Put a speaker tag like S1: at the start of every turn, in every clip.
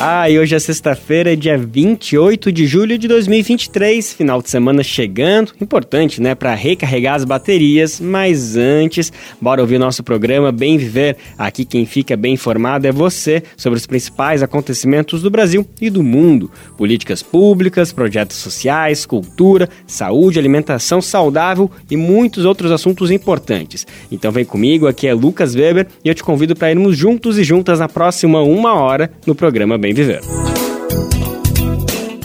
S1: Ah, e hoje é sexta-feira, dia 28 de julho de 2023, final de semana chegando. Importante, né, para recarregar as baterias. Mas antes, bora ouvir nosso programa Bem Viver. Aqui quem fica bem informado é você sobre os principais acontecimentos do Brasil e do mundo: políticas públicas, projetos sociais, cultura, saúde, alimentação saudável e muitos outros assuntos importantes. Então vem comigo, aqui é Lucas Weber e eu te convido para irmos juntos e juntas na próxima uma hora no programa Bem bem viver.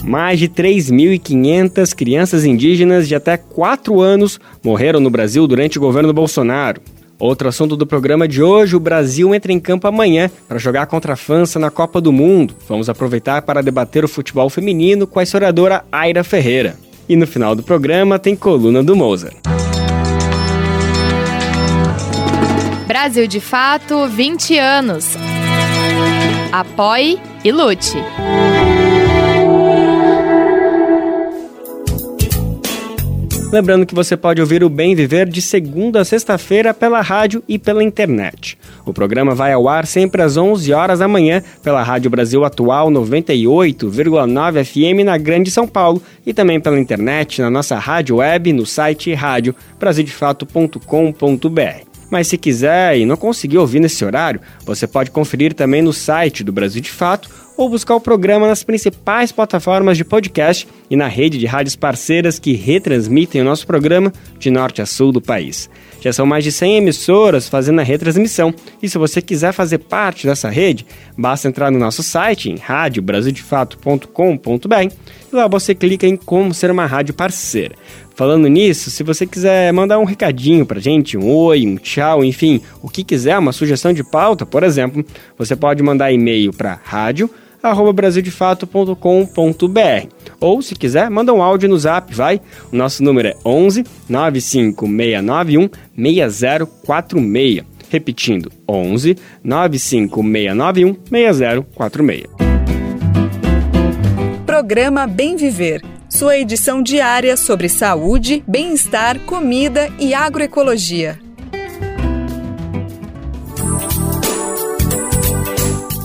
S1: Mais de 3.500 crianças indígenas de até 4 anos morreram no Brasil durante o governo Bolsonaro. Outro assunto do programa de hoje: o Brasil entra em campo amanhã para jogar contra a França na Copa do Mundo. Vamos aproveitar para debater o futebol feminino com a historiadora Aira Ferreira. E no final do programa tem coluna do Mozart.
S2: Brasil de Fato 20 anos. Apoie e lute.
S1: Lembrando que você pode ouvir o Bem Viver de segunda a sexta-feira pela rádio e pela internet. O programa vai ao ar sempre às 11 horas da manhã pela Rádio Brasil Atual 98,9 FM na Grande São Paulo e também pela internet na nossa rádio web no site rádio brasildefato.com.br. Mas se quiser e não conseguir ouvir nesse horário, você pode conferir também no site do Brasil de Fato ou buscar o programa nas principais plataformas de podcast e na rede de rádios parceiras que retransmitem o nosso programa de norte a sul do país. Já são mais de 100 emissoras fazendo a retransmissão e se você quiser fazer parte dessa rede, basta entrar no nosso site em radiobrasildefato.com.br e lá você clica em como ser uma rádio parceira. Falando nisso, se você quiser mandar um recadinho pra gente, um oi, um tchau, enfim, o que quiser, uma sugestão de pauta, por exemplo, você pode mandar e-mail para rádio brasildefato.com.br ou se quiser, manda um áudio no Zap, vai? O nosso número é 11 95691 6046. Repetindo, 11 95691 6046.
S3: Programa Bem Viver sua edição diária sobre saúde, bem-estar, comida e agroecologia.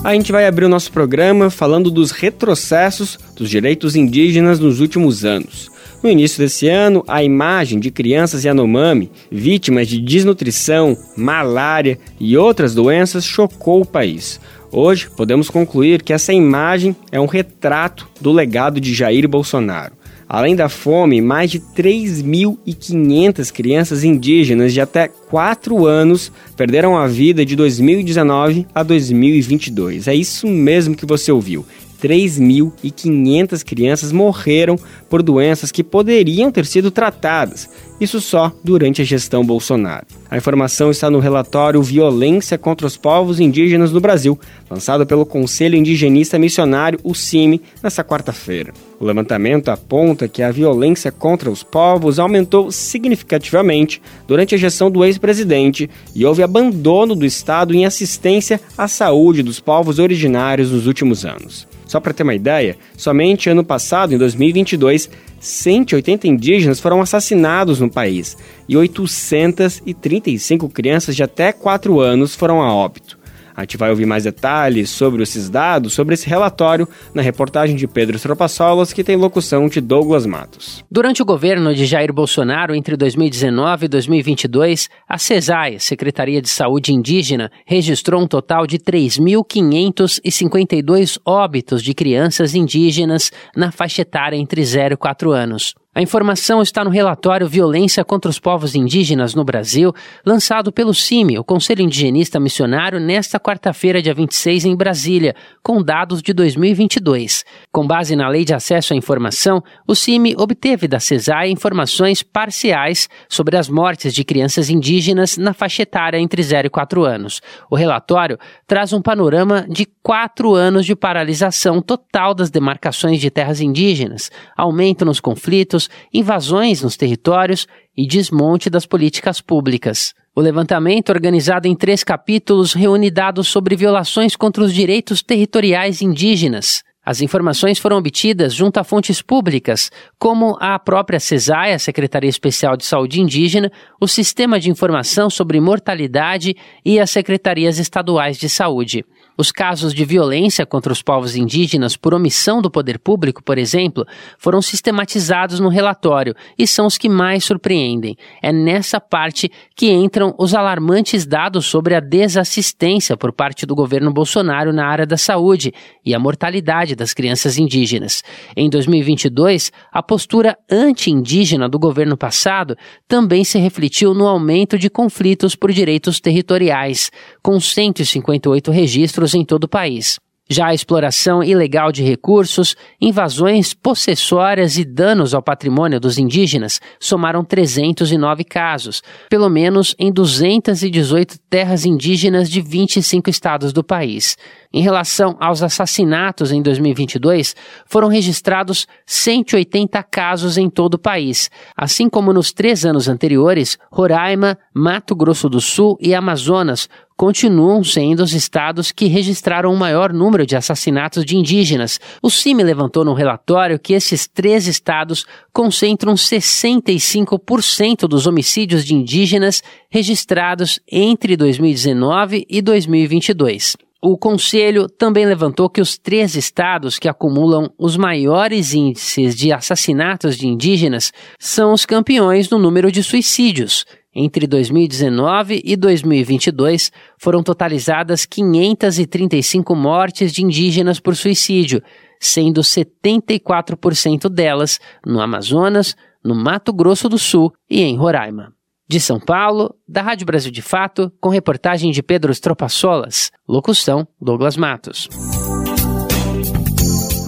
S1: A gente vai abrir o nosso programa falando dos retrocessos dos direitos indígenas nos últimos anos. No início desse ano, a imagem de crianças Yanomami vítimas de desnutrição, malária e outras doenças chocou o país. Hoje, podemos concluir que essa imagem é um retrato do legado de Jair Bolsonaro. Além da fome, mais de 3.500 crianças indígenas de até 4 anos perderam a vida de 2019 a 2022. É isso mesmo que você ouviu. 3.500 crianças morreram por doenças que poderiam ter sido tratadas, isso só durante a gestão Bolsonaro. A informação está no relatório Violência contra os Povos Indígenas no Brasil, lançado pelo Conselho Indigenista Missionário, o CIMI, nesta quarta-feira. O levantamento aponta que a violência contra os povos aumentou significativamente durante a gestão do ex-presidente e houve abandono do Estado em assistência à saúde dos povos originários nos últimos anos. Só para ter uma ideia, somente ano passado, em 2022, 180 indígenas foram assassinados no país e 835 crianças de até 4 anos foram a óbito. A gente vai ouvir mais detalhes sobre esses dados, sobre esse relatório, na reportagem de Pedro Tropassolas, que tem locução de Douglas Matos.
S4: Durante o governo de Jair Bolsonaro, entre 2019 e 2022, a CESAI, Secretaria de Saúde Indígena, registrou um total de 3.552 óbitos de crianças indígenas na faixa etária entre 0 e 4 anos. A informação está no relatório Violência contra os Povos Indígenas no Brasil, lançado pelo CIMI, o Conselho Indigenista Missionário, nesta quarta-feira, dia 26, em Brasília, com dados de 2022. Com base na Lei de Acesso à Informação, o CIMI obteve da CESAI informações parciais sobre as mortes de crianças indígenas na faixa etária entre 0 e 4 anos. O relatório traz um panorama de quatro anos de paralisação total das demarcações de terras indígenas, aumento nos conflitos, invasões nos territórios e desmonte das políticas públicas. O levantamento, organizado em três capítulos, reúne dados sobre violações contra os direitos territoriais indígenas, As informações foram obtidas junto a fontes públicas, como a própria CESAI, a Secretaria Especial de Saúde Indígena, o Sistema de Informação sobre Mortalidade e as Secretarias Estaduais de Saúde. Os casos de violência contra os povos indígenas por omissão do poder público, por exemplo, foram sistematizados no relatório e são os que mais surpreendem. É nessa parte que entram os alarmantes dados sobre a desassistência por parte do governo Bolsonaro na área da saúde e a mortalidade das crianças indígenas. Em 2022, a postura anti-indígena do governo passado também se refletiu no aumento de conflitos por direitos territoriais, com 158 registros em todo o país. Já a exploração ilegal de recursos, invasões possessórias e danos ao patrimônio dos indígenas somaram 309 casos, pelo menos em 218 terras indígenas de 25 estados do país. Em relação aos assassinatos em 2022, foram registrados 180 casos em todo o país, assim como nos três anos anteriores, Roraima, Mato Grosso do Sul e Amazonas continuam sendo os estados que registraram o maior número de assassinatos de indígenas. O CIMI levantou no relatório que esses três estados concentram 65% dos homicídios de indígenas registrados entre 2019 e 2022. O Conselho também levantou que os três estados que acumulam os maiores índices de assassinatos de indígenas são os campeões no número de suicídios. Entre 2019 e 2022, foram totalizadas 535 mortes de indígenas por suicídio, sendo 74% delas no Amazonas, no Mato Grosso do Sul e em Roraima. De São Paulo, da Rádio Brasil de Fato, com reportagem de Pedro Estropassolas. Locução: Douglas Matos.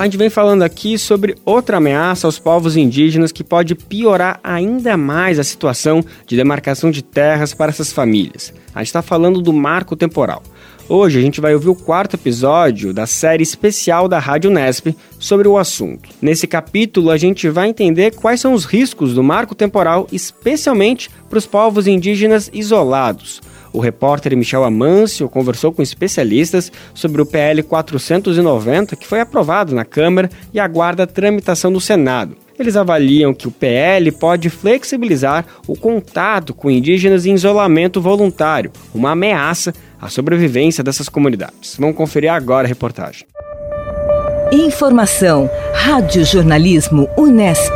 S1: A gente vem falando aqui sobre outra ameaça aos povos indígenas que pode piorar ainda mais a situação de demarcação de terras para essas famílias. A gente está falando do marco temporal. Hoje a gente vai ouvir o quarto episódio da série especial da Rádio Nesp sobre o assunto. Nesse capítulo a gente vai entender quais são os riscos do marco temporal, especialmente para os povos indígenas isolados. O repórter Michel Amâncio conversou com especialistas sobre o PL 490, que foi aprovado na Câmara e aguarda a tramitação no Senado. Eles avaliam que o PL pode flexibilizar o contato com indígenas em isolamento voluntário, uma ameaça à sobrevivência dessas comunidades. Vamos conferir agora a reportagem.
S5: Informação, Rádio Jornalismo Unesp.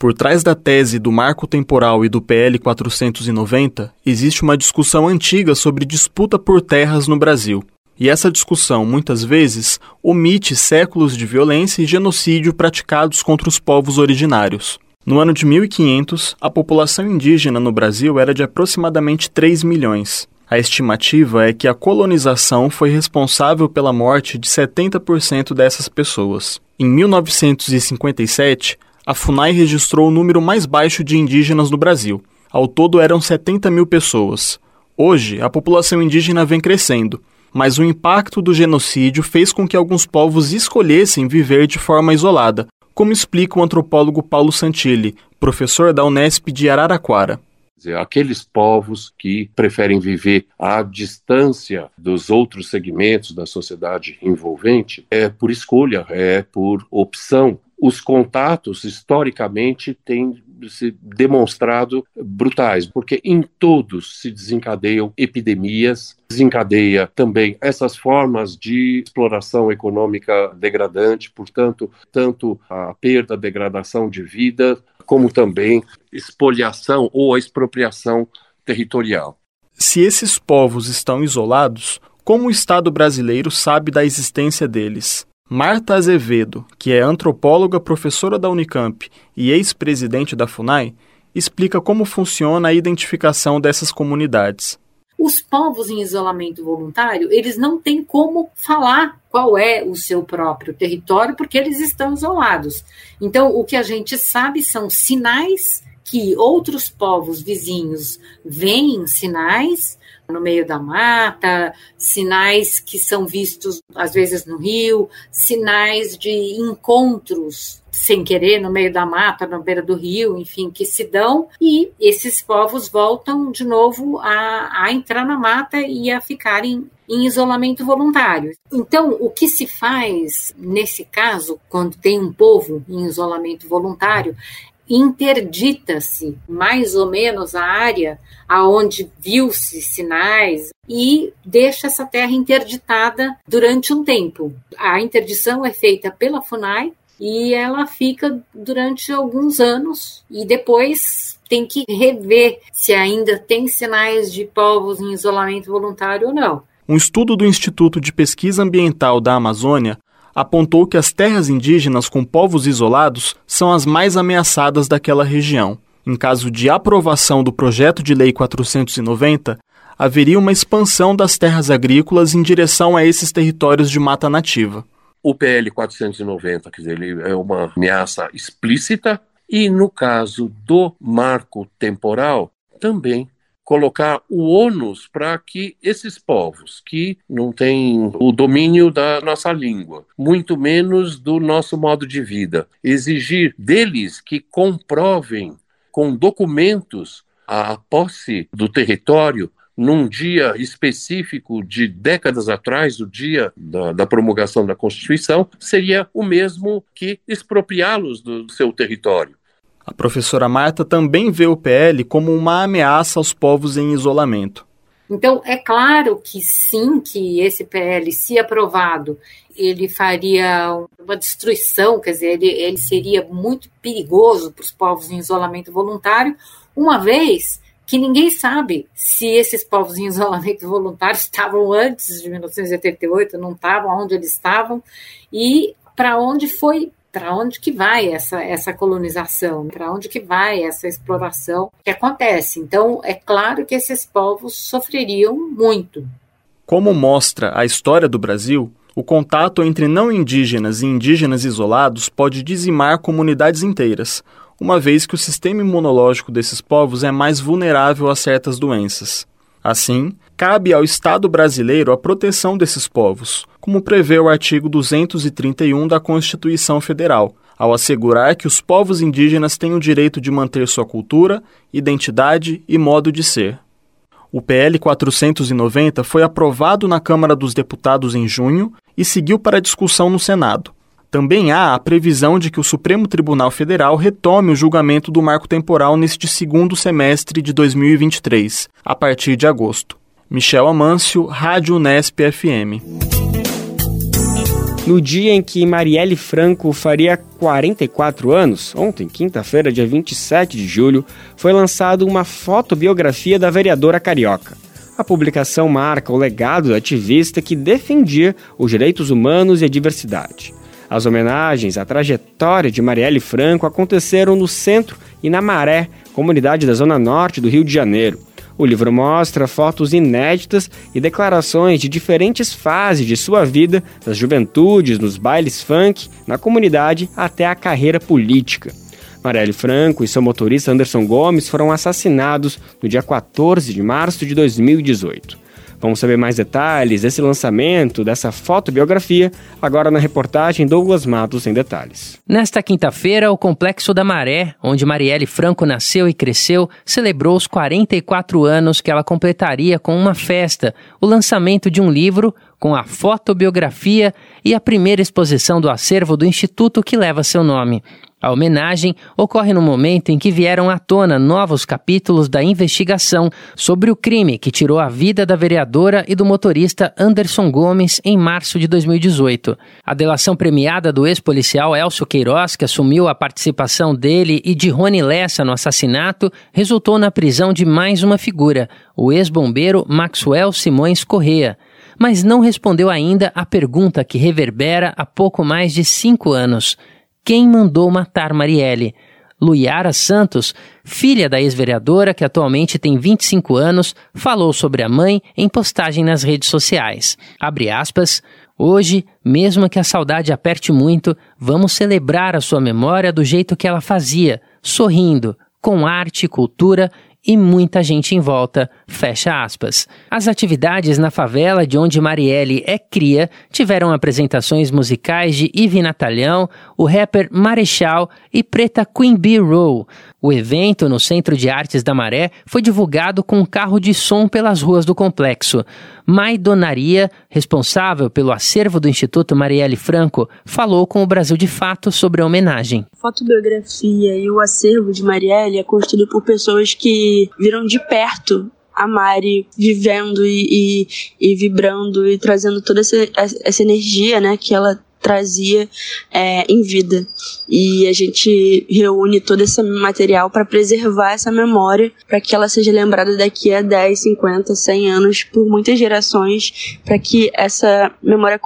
S6: Por trás da tese do marco temporal e do PL 490, existe uma discussão antiga sobre disputa por terras no Brasil. E essa discussão, muitas vezes, omite séculos de violência e genocídio praticados contra os povos originários. No ano de 1500, a população indígena no Brasil era de aproximadamente 3 milhões. A estimativa é que a colonização foi responsável pela morte de 70% dessas pessoas. Em 1957, a FUNAI registrou o número mais baixo de indígenas no Brasil. Ao todo eram 70 mil pessoas. Hoje, a população indígena vem crescendo mas o impacto do genocídio fez com que alguns povos escolhessem viver de forma isolada, como explica o antropólogo Paulo Santilli, professor da Unesp de Araraquara.
S7: Aqueles povos que preferem viver à distância dos outros segmentos da sociedade envolvente é por escolha, é por opção. Os contatos, historicamente, têm se demonstrado brutais, porque em todos se desencadeiam epidemias, desencadeia também essas formas de exploração econômica degradante, portanto, tanto a perda, a degradação de vida, como também expoliação ou a expropriação territorial.
S6: Se esses povos estão isolados, como o Estado brasileiro sabe da existência deles? Marta Azevedo, que é antropóloga, professora da Unicamp e ex-presidente da FUNAI, explica como funciona a identificação dessas comunidades.
S8: Os povos em isolamento voluntário, eles não têm como falar qual é o seu próprio território, porque eles estão isolados. Então, o que a gente sabe são sinais que outros povos vizinhos veem sinais no meio da mata, sinais que são vistos às vezes no rio, sinais de encontros sem querer no meio da mata, na beira do rio, enfim, que se dão e esses povos voltam de novo a, a entrar na mata e a ficarem em isolamento voluntário. Então, o que se faz nesse caso, quando tem um povo em isolamento voluntário, interdita-se mais ou menos a área aonde viu-se sinais e deixa essa terra interditada durante um tempo. A interdição é feita pela FUNAI e ela fica durante alguns anos e depois tem que rever se ainda tem sinais de povos em isolamento voluntário ou não.
S6: Um estudo do Instituto de Pesquisa Ambiental da Amazônia apontou que as terras indígenas com povos isolados são as mais ameaçadas daquela região. Em caso de aprovação do projeto de lei 490, haveria uma expansão das terras agrícolas em direção a esses territórios de mata nativa.
S7: O PL 490, quer dizer, ele é uma ameaça explícita, e no caso do marco temporal, também colocar o ônus para que esses povos que não têm o domínio da nossa língua, muito menos do nosso modo de vida, exigir deles que comprovem com documentos a posse do território num dia específico de décadas atrás, o dia da, da promulgação da Constituição, seria o mesmo que expropriá-los do seu território.
S6: A professora Marta também vê o PL como uma ameaça aos povos em isolamento.
S8: Então, é claro que sim, que esse PL, se aprovado, ele faria uma destruição, quer dizer, ele, ele seria muito perigoso para os povos em isolamento voluntário, uma vez que ninguém sabe se esses povos em isolamento voluntário estavam antes de 1988, não estavam, onde eles estavam, e para onde foi para onde que vai essa, essa colonização, para onde que vai essa exploração que acontece. Então, é claro que esses povos sofreriam muito.
S6: Como mostra a história do Brasil, o contato entre não indígenas e indígenas isolados pode dizimar comunidades inteiras, uma vez que o sistema imunológico desses povos é mais vulnerável a certas doenças. Assim, cabe ao Estado brasileiro a proteção desses povos, como prevê o artigo 231 da Constituição Federal, ao assegurar que os povos indígenas têm o direito de manter sua cultura, identidade e modo de ser. O PL 490 foi aprovado na Câmara dos Deputados em junho e seguiu para discussão no Senado. Também há a previsão de que o Supremo Tribunal Federal retome o julgamento do marco temporal neste segundo semestre de 2023, a partir de agosto. Michel Amâncio, Rádio Unesp FM.
S1: No dia em que Marielle Franco faria 44 anos, ontem, quinta-feira, dia 27 de julho, foi lançada uma fotobiografia da vereadora carioca. A publicação marca o legado da ativista que defendia os direitos humanos e a diversidade. As homenagens à trajetória de Marielle Franco aconteceram no Centro e na Maré, comunidade da Zona Norte do Rio de Janeiro. O livro mostra fotos inéditas e declarações de diferentes fases de sua vida, das juventudes, nos bailes funk, na comunidade até a carreira política. Marielle Franco e seu motorista Anderson Gomes foram assassinados no dia 14 de março de 2018. Vamos saber mais detalhes desse lançamento, dessa fotobiografia, agora na reportagem Douglas Matos em detalhes.
S4: Nesta quinta-feira, o Complexo da Maré, onde Marielle Franco nasceu e cresceu, celebrou os 44 anos que ela completaria com uma festa, o lançamento de um livro com a fotobiografia e a primeira exposição do acervo do instituto que leva seu nome. A homenagem ocorre no momento em que vieram à tona novos capítulos da investigação sobre o crime que tirou a vida da vereadora e do motorista Anderson Gomes em março de 2018. A delação premiada do ex-policial Elcio Queiroz, que assumiu a participação dele e de Rony Lessa no assassinato, resultou na prisão de mais uma figura, o ex-bombeiro Maxwell Simões Correa mas não respondeu ainda à pergunta que reverbera há pouco mais de cinco anos quem mandou matar Marielle. Luiara Santos, filha da ex-vereadora, que atualmente tem 25 anos, falou sobre a mãe em postagem nas redes sociais. Abre aspas. Hoje, mesmo que a saudade aperte muito, vamos celebrar a sua memória do jeito que ela fazia, sorrindo, com arte, cultura e muita gente em volta, fecha aspas. As atividades na favela de onde Marielle é cria tiveram apresentações musicais de Ivy Natalhão, o rapper Marechal e Preta Queen Bee Roll. O evento no Centro de Artes da Maré foi divulgado com um carro de som pelas ruas do complexo. Mai Donaria, responsável pelo acervo do Instituto Marielle Franco, falou com o Brasil de Fato sobre a homenagem.
S9: A fotobiografia e o acervo de Marielle é construído por pessoas que viram de perto a Mari vivendo e, e, e vibrando e trazendo toda essa, essa energia né, que ela trazia é, em vida. E a gente reúne todo esse material para preservar essa memória, para que ela seja lembrada daqui a 10, 50, 100 anos, por muitas gerações, para que essa memória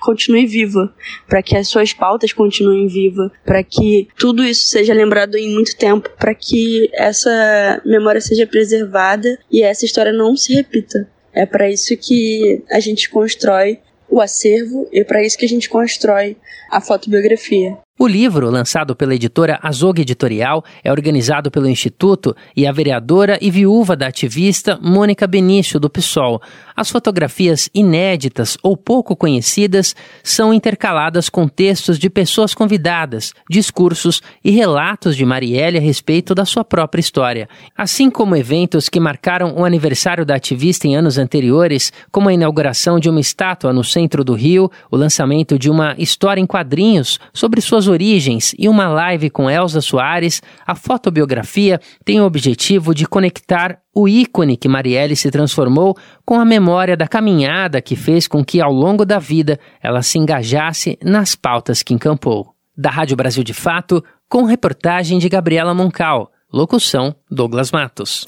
S9: continue viva, para que as suas pautas continuem vivas, para que tudo isso seja lembrado em muito tempo, para que essa memória seja preservada e essa história não se repita. É para isso que a gente constrói o acervo e é para isso que a gente constrói a fotobiografia.
S4: O livro, lançado pela editora Azog Editorial, é organizado pelo Instituto e a vereadora e viúva da ativista Mônica Benício, do PSOL. As fotografias inéditas ou pouco conhecidas são intercaladas com textos de pessoas convidadas, discursos e relatos de Marielle a respeito da sua própria história. Assim como eventos que marcaram o aniversário da ativista em anos anteriores, como a inauguração de uma estátua no centro do Rio, o lançamento de uma história em quadrinhos sobre suas origens e uma live com Elza Soares, a fotobiografia tem o objetivo de conectar o ícone que Marielle se transformou com a memória da caminhada que fez com que, ao longo da vida, ela se engajasse nas pautas que encampou. Da Rádio Brasil de Fato, com reportagem de Gabriela Moncal. Locução: Douglas Matos.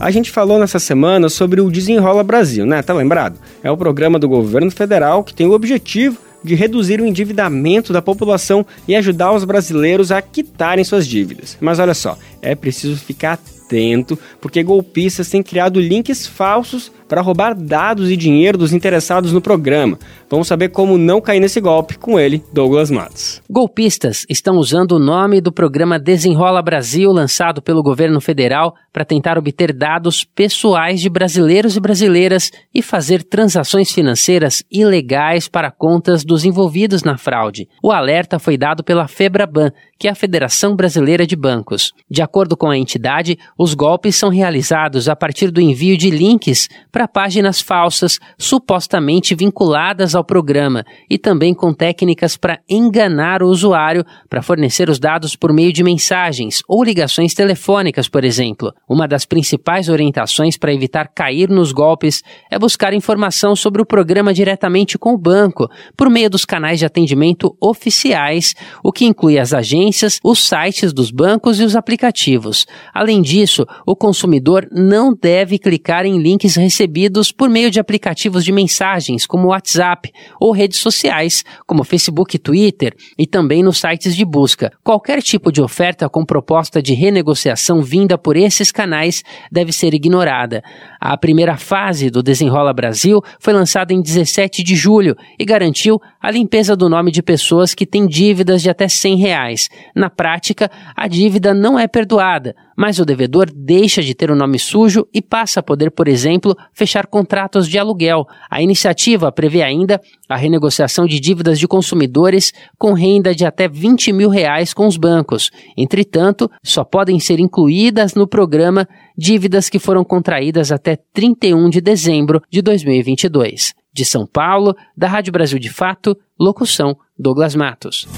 S1: A gente falou nessa semana sobre o Desenrola Brasil, né? Tá lembrado? É o programa do governo federal que tem o objetivo de reduzir o endividamento da população e ajudar os brasileiros a quitarem suas dívidas. Mas olha só, é preciso ficar atento, porque golpistas têm criado links falsos para roubar dados e dinheiro dos interessados no programa. Vamos saber como não cair nesse golpe com ele, Douglas Matos.
S4: Golpistas estão usando o nome do programa Desenrola Brasil, lançado pelo governo federal, para tentar obter dados pessoais de brasileiros e brasileiras e fazer transações financeiras ilegais para contas dos envolvidos na fraude. O alerta foi dado pela Febraban, que é a Federação Brasileira de Bancos. De acordo com a entidade, os golpes são realizados a partir do envio de links para páginas falsas supostamente vinculadas ao programa e também com técnicas para enganar o usuário para fornecer os dados por meio de mensagens ou ligações telefônicas, por exemplo. Uma das principais orientações para evitar cair nos golpes é buscar informação sobre o programa diretamente com o banco, por meio dos canais de atendimento oficiais, o que inclui as agências, os sites dos bancos e os aplicativos. Além disso, o consumidor não deve clicar em links recebidos recebidos por meio de aplicativos de mensagens como WhatsApp ou redes sociais como Facebook e Twitter e também nos sites de busca. Qualquer tipo de oferta com proposta de renegociação vinda por esses canais deve ser ignorada. A primeira fase do Desenrola Brasil foi lançada em 17 de julho e garantiu a limpeza do nome de pessoas que têm dívidas de até 100 reais. Na prática, a dívida não é perdoada, mas o devedor deixa de ter o nome sujo e passa a poder, por exemplo, fechar contratos de aluguel. A iniciativa prevê ainda a renegociação de dívidas de consumidores com renda de até 20 mil reais com os bancos. Entretanto, só podem ser incluídas no programa dívidas que foram contraídas até 31 de dezembro de 2022. De São Paulo, da Rádio Brasil de Fato, locução Douglas Matos.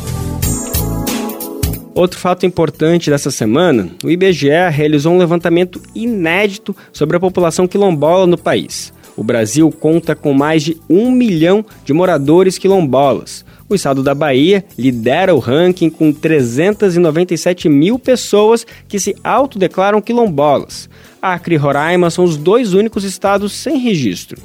S1: Outro fato importante dessa semana, o IBGE realizou um levantamento inédito sobre a população quilombola no país. O Brasil conta com mais de um milhão de moradores quilombolas. O estado da Bahia lidera o ranking com 397 mil pessoas que se autodeclaram quilombolas. Acre e Roraima são os dois únicos estados sem registro.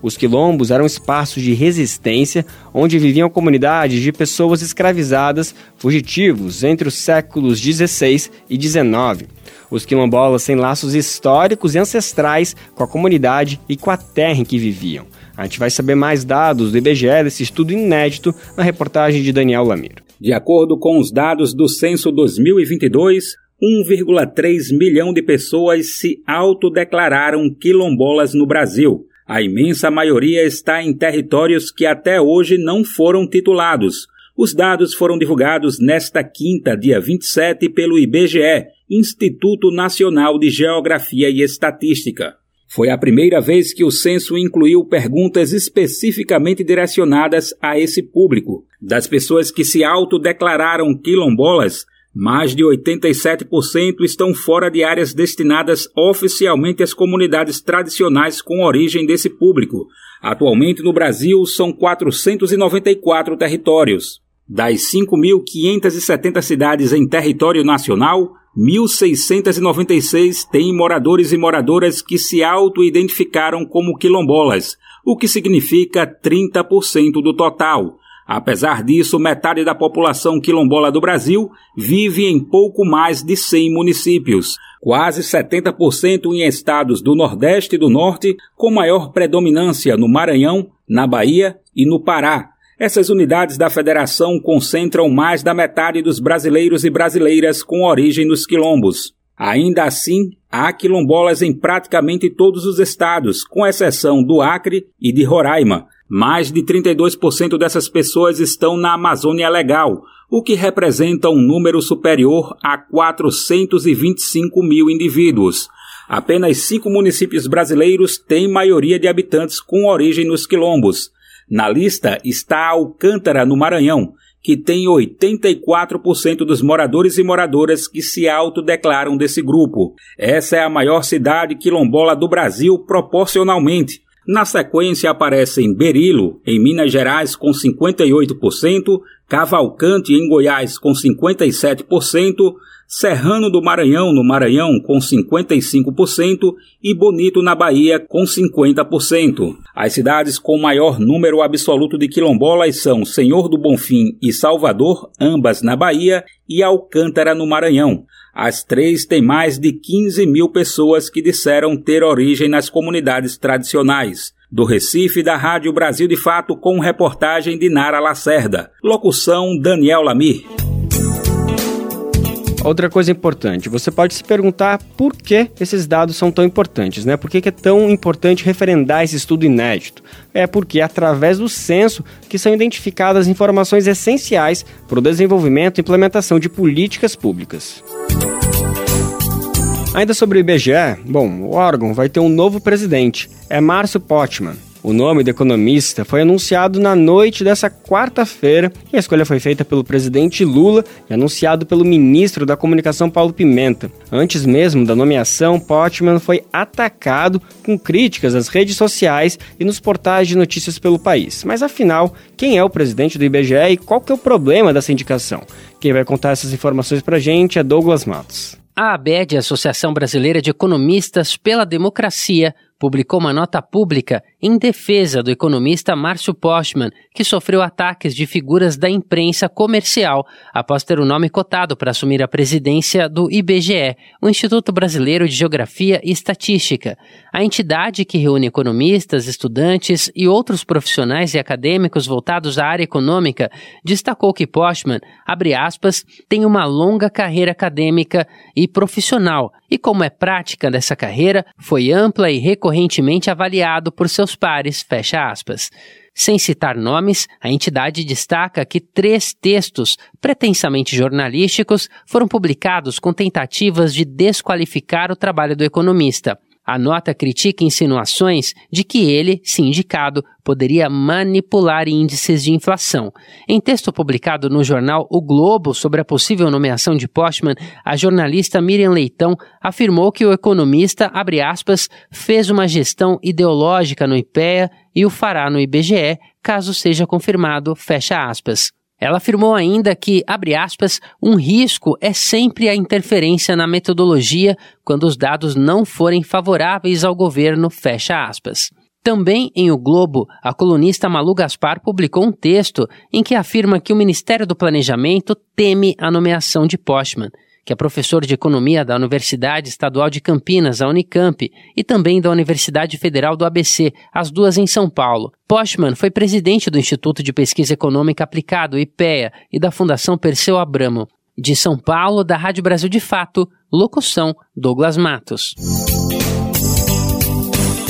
S1: Os quilombos eram espaços de resistência onde viviam comunidades de pessoas escravizadas, fugitivos, entre os séculos XVI e XIX. Os quilombolas têm laços históricos e ancestrais com a comunidade e com a terra em que viviam. A gente vai saber mais dados do IBGE desse estudo inédito na reportagem de Daniel Lamiro.
S10: De acordo com os dados do Censo 2022, 1,3 milhão de pessoas se autodeclararam quilombolas no Brasil. A imensa maioria está em territórios que até hoje não foram titulados. Os dados foram divulgados nesta quinta, dia 27, pelo IBGE, Instituto Nacional de Geografia e Estatística. Foi a primeira vez que o censo incluiu perguntas especificamente direcionadas a esse público. Das pessoas que se autodeclararam quilombolas, mais de 87% estão fora de áreas destinadas oficialmente às comunidades tradicionais com origem desse público. Atualmente no Brasil são 494 territórios. Das 5.570 cidades em território nacional, 1.696 têm moradores e moradoras que se auto-identificaram como quilombolas, o que significa 30% do total. Apesar disso, metade da população quilombola do Brasil vive em pouco mais de 100 municípios, quase 70% em estados do Nordeste e do Norte, com maior predominância no Maranhão, na Bahia e no Pará. Essas unidades da federação concentram mais da metade dos brasileiros e brasileiras com origem nos quilombos. Ainda assim, há quilombolas em praticamente todos os estados, com exceção do Acre e de Roraima, mais de 32% dessas pessoas estão na Amazônia Legal, o que representa um número superior a 425 mil indivíduos. Apenas cinco municípios brasileiros têm maioria de habitantes com origem nos quilombos. Na lista está Alcântara, no Maranhão, que tem 84% dos moradores e moradoras que se autodeclaram desse grupo. Essa é a maior cidade quilombola do Brasil proporcionalmente, na sequência aparecem Berilo, em Minas Gerais, com 58%, Cavalcante, em Goiás, com 57%, Serrano do Maranhão, no Maranhão, com 55%, e Bonito, na Bahia, com 50%. As cidades com maior número absoluto de quilombolas são Senhor do Bonfim e Salvador, ambas na Bahia, e Alcântara, no Maranhão. As três têm mais de 15 mil pessoas que disseram ter origem nas comunidades tradicionais. Do Recife, da Rádio Brasil de Fato, com reportagem de Nara Lacerda. Locução Daniel Lamir.
S1: Outra coisa importante, você pode se perguntar por que esses dados são tão importantes, né? Por que, é tão importante referendar esse estudo inédito? É porque é através do censo que são identificadas informações essenciais para o desenvolvimento e implementação de políticas públicas. Ainda sobre o IBGE, bom, o órgão vai ter um novo presidente, é Márcio Potman. O nome do economista foi anunciado na noite dessa quarta-feira e a escolha foi feita pelo presidente Lula e anunciado pelo ministro da Comunicação Paulo Pimenta. Antes mesmo da nomeação, Potman foi atacado com críticas nas redes sociais e nos portais de notícias pelo país. Mas afinal, quem é o presidente do IBGE e qual que é o problema dessa indicação? Quem vai contar essas informações pra gente é Douglas Matos.
S4: A ABED, Associação Brasileira de Economistas pela Democracia, publicou uma nota pública em defesa do economista Márcio Postman, que sofreu ataques de figuras da imprensa comercial após ter o nome cotado para assumir a presidência do IBGE, o Instituto Brasileiro de Geografia e Estatística. A entidade que reúne economistas, estudantes e outros profissionais e acadêmicos voltados à área econômica destacou que Postman, abre aspas, tem uma longa carreira acadêmica e profissional e, como é prática dessa carreira, foi ampla e recorrentemente avaliado por seus pares, fecha aspas. Sem citar nomes, a entidade destaca que três textos pretensamente jornalísticos foram publicados com tentativas de desqualificar o trabalho do economista. A nota critica insinuações de que ele, sindicado, poderia manipular índices de inflação. Em texto publicado no jornal O Globo sobre a possível nomeação de Postman, a jornalista Miriam Leitão afirmou que o economista, aspas, fez uma gestão ideológica no IPEA e o fará no IBGE, caso seja confirmado, fecha aspas. Ela afirmou ainda que, abre aspas, um risco é sempre a interferência na metodologia quando os dados não forem favoráveis ao governo, fecha aspas. Também em O Globo, a colunista Malu Gaspar publicou um texto em que afirma que o Ministério do Planejamento teme a nomeação de Postman que é professor de economia da Universidade Estadual de Campinas, a Unicamp, e também da Universidade Federal do ABC, as duas em São Paulo. Postman foi presidente do Instituto de Pesquisa Econômica Aplicado, IPEA, e da Fundação Perseu Abramo. De São Paulo, da Rádio Brasil de Fato, locução Douglas Matos.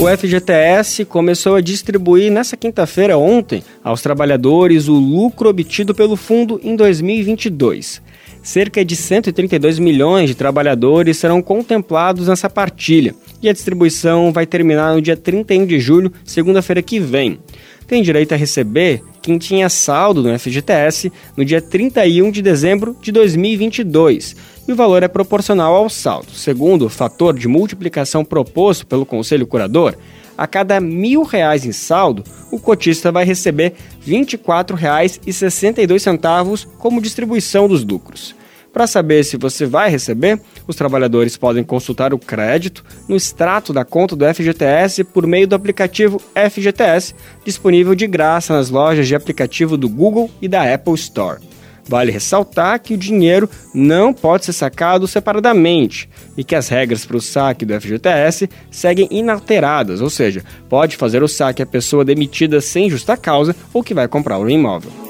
S1: O FGTS começou a distribuir nesta quinta-feira, ontem, aos trabalhadores o lucro obtido pelo fundo em 2022. Cerca de 132 milhões de trabalhadores serão contemplados nessa partilha e a distribuição vai terminar no dia 31 de julho, segunda-feira que vem. Tem direito a receber quem tinha saldo no FGTS no dia 31 de dezembro de 2022 e o valor é proporcional ao saldo. Segundo o fator de multiplicação proposto pelo Conselho Curador, a cada mil reais em saldo, o cotista vai receber R$ 24,62 como distribuição dos lucros. Para saber se você vai receber, os trabalhadores podem consultar o crédito no extrato da conta do FGTS por meio do aplicativo FGTS, disponível de graça nas lojas de aplicativo do Google e da Apple Store. Vale ressaltar que o dinheiro não pode ser sacado separadamente e que as regras para o saque do FGTS seguem inalteradas, ou seja, pode fazer o saque a pessoa demitida sem justa causa ou que vai comprar um imóvel.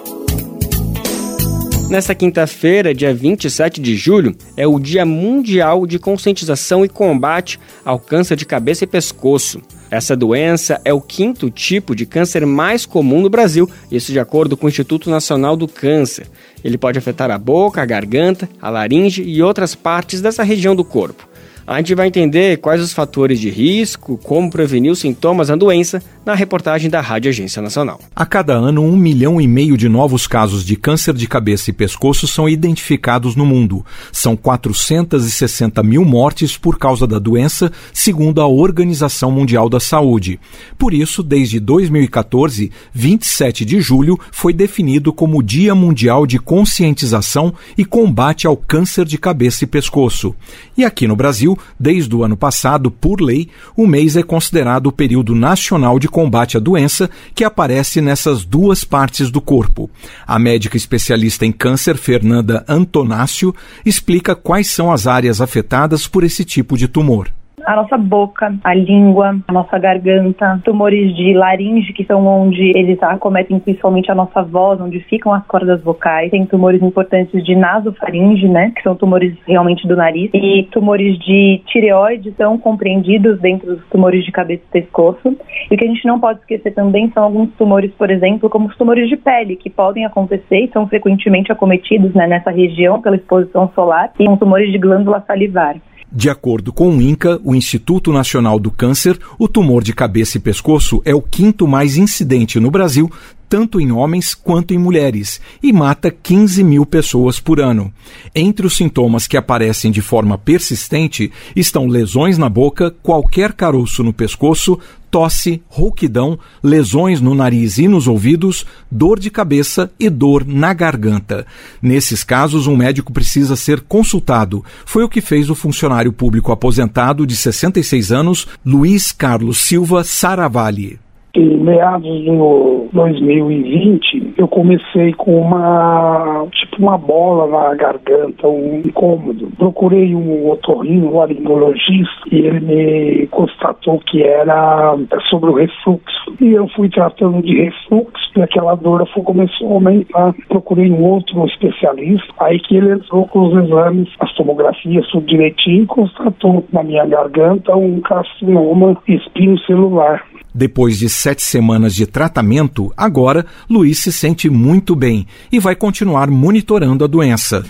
S1: Nesta quinta-feira, dia 27 de julho, é o Dia Mundial de Conscientização e Combate ao Câncer de Cabeça e Pescoço. Essa doença é o quinto tipo de câncer mais comum no Brasil, isso de acordo com o Instituto Nacional do Câncer. Ele pode afetar a boca, a garganta, a laringe e outras partes dessa região do corpo. A gente vai entender quais os fatores de risco, como prevenir os sintomas da doença na reportagem da Rádio Agência Nacional.
S11: A cada ano, um milhão e meio de novos casos de câncer de cabeça e pescoço são identificados no mundo. São 460 mil mortes por causa da doença, segundo a Organização Mundial da Saúde. Por isso, desde 2014, 27 de julho foi definido como Dia Mundial de Conscientização e Combate ao Câncer de Cabeça e Pescoço. E aqui no Brasil, desde o ano passado, por lei, o mês é considerado o período nacional de combate à doença que aparece nessas duas partes do corpo. A médica especialista em câncer, Fernanda Antonácio, explica quais são as áreas afetadas por esse tipo de tumor
S12: a nossa boca, a língua, a nossa garganta, tumores de laringe, que são onde eles acometem principalmente a nossa voz, onde ficam as cordas vocais. Tem tumores importantes de nasofaringe, né, que são tumores realmente do nariz. E tumores de tireoide são compreendidos dentro dos tumores de cabeça e pescoço. E o que a gente não pode esquecer também são alguns tumores, por exemplo, como os tumores de pele, que podem acontecer e são frequentemente acometidos né, nessa região pela exposição solar, e são tumores de glândula salivar.
S11: De acordo com o INCA, o Instituto Nacional do Câncer, o tumor de cabeça e pescoço é o quinto mais incidente no Brasil, tanto em homens quanto em mulheres, e mata 15 mil pessoas por ano. Entre os sintomas que aparecem de forma persistente estão lesões na boca, qualquer caroço no pescoço, tosse, rouquidão, lesões no nariz e nos ouvidos, dor de cabeça e dor na garganta. Nesses casos, um médico precisa ser consultado. Foi o que fez o funcionário público aposentado de 66 anos, Luiz Carlos Silva Saravalli
S13: em meados do 2020, eu comecei com uma, tipo uma bola na garganta, um incômodo. Procurei um otorrino, um laringologista, e ele me constatou que era sobre o refluxo. E eu fui tratando de refluxo, e aquela dor começou a aumentar. Procurei um outro especialista, aí que ele entrou com os exames, as tomografias, tudo direitinho, e constatou na minha garganta um carcinoma espino celular.
S11: Depois de sete semanas de tratamento, agora Luiz se sente muito bem e vai continuar monitorando a doença.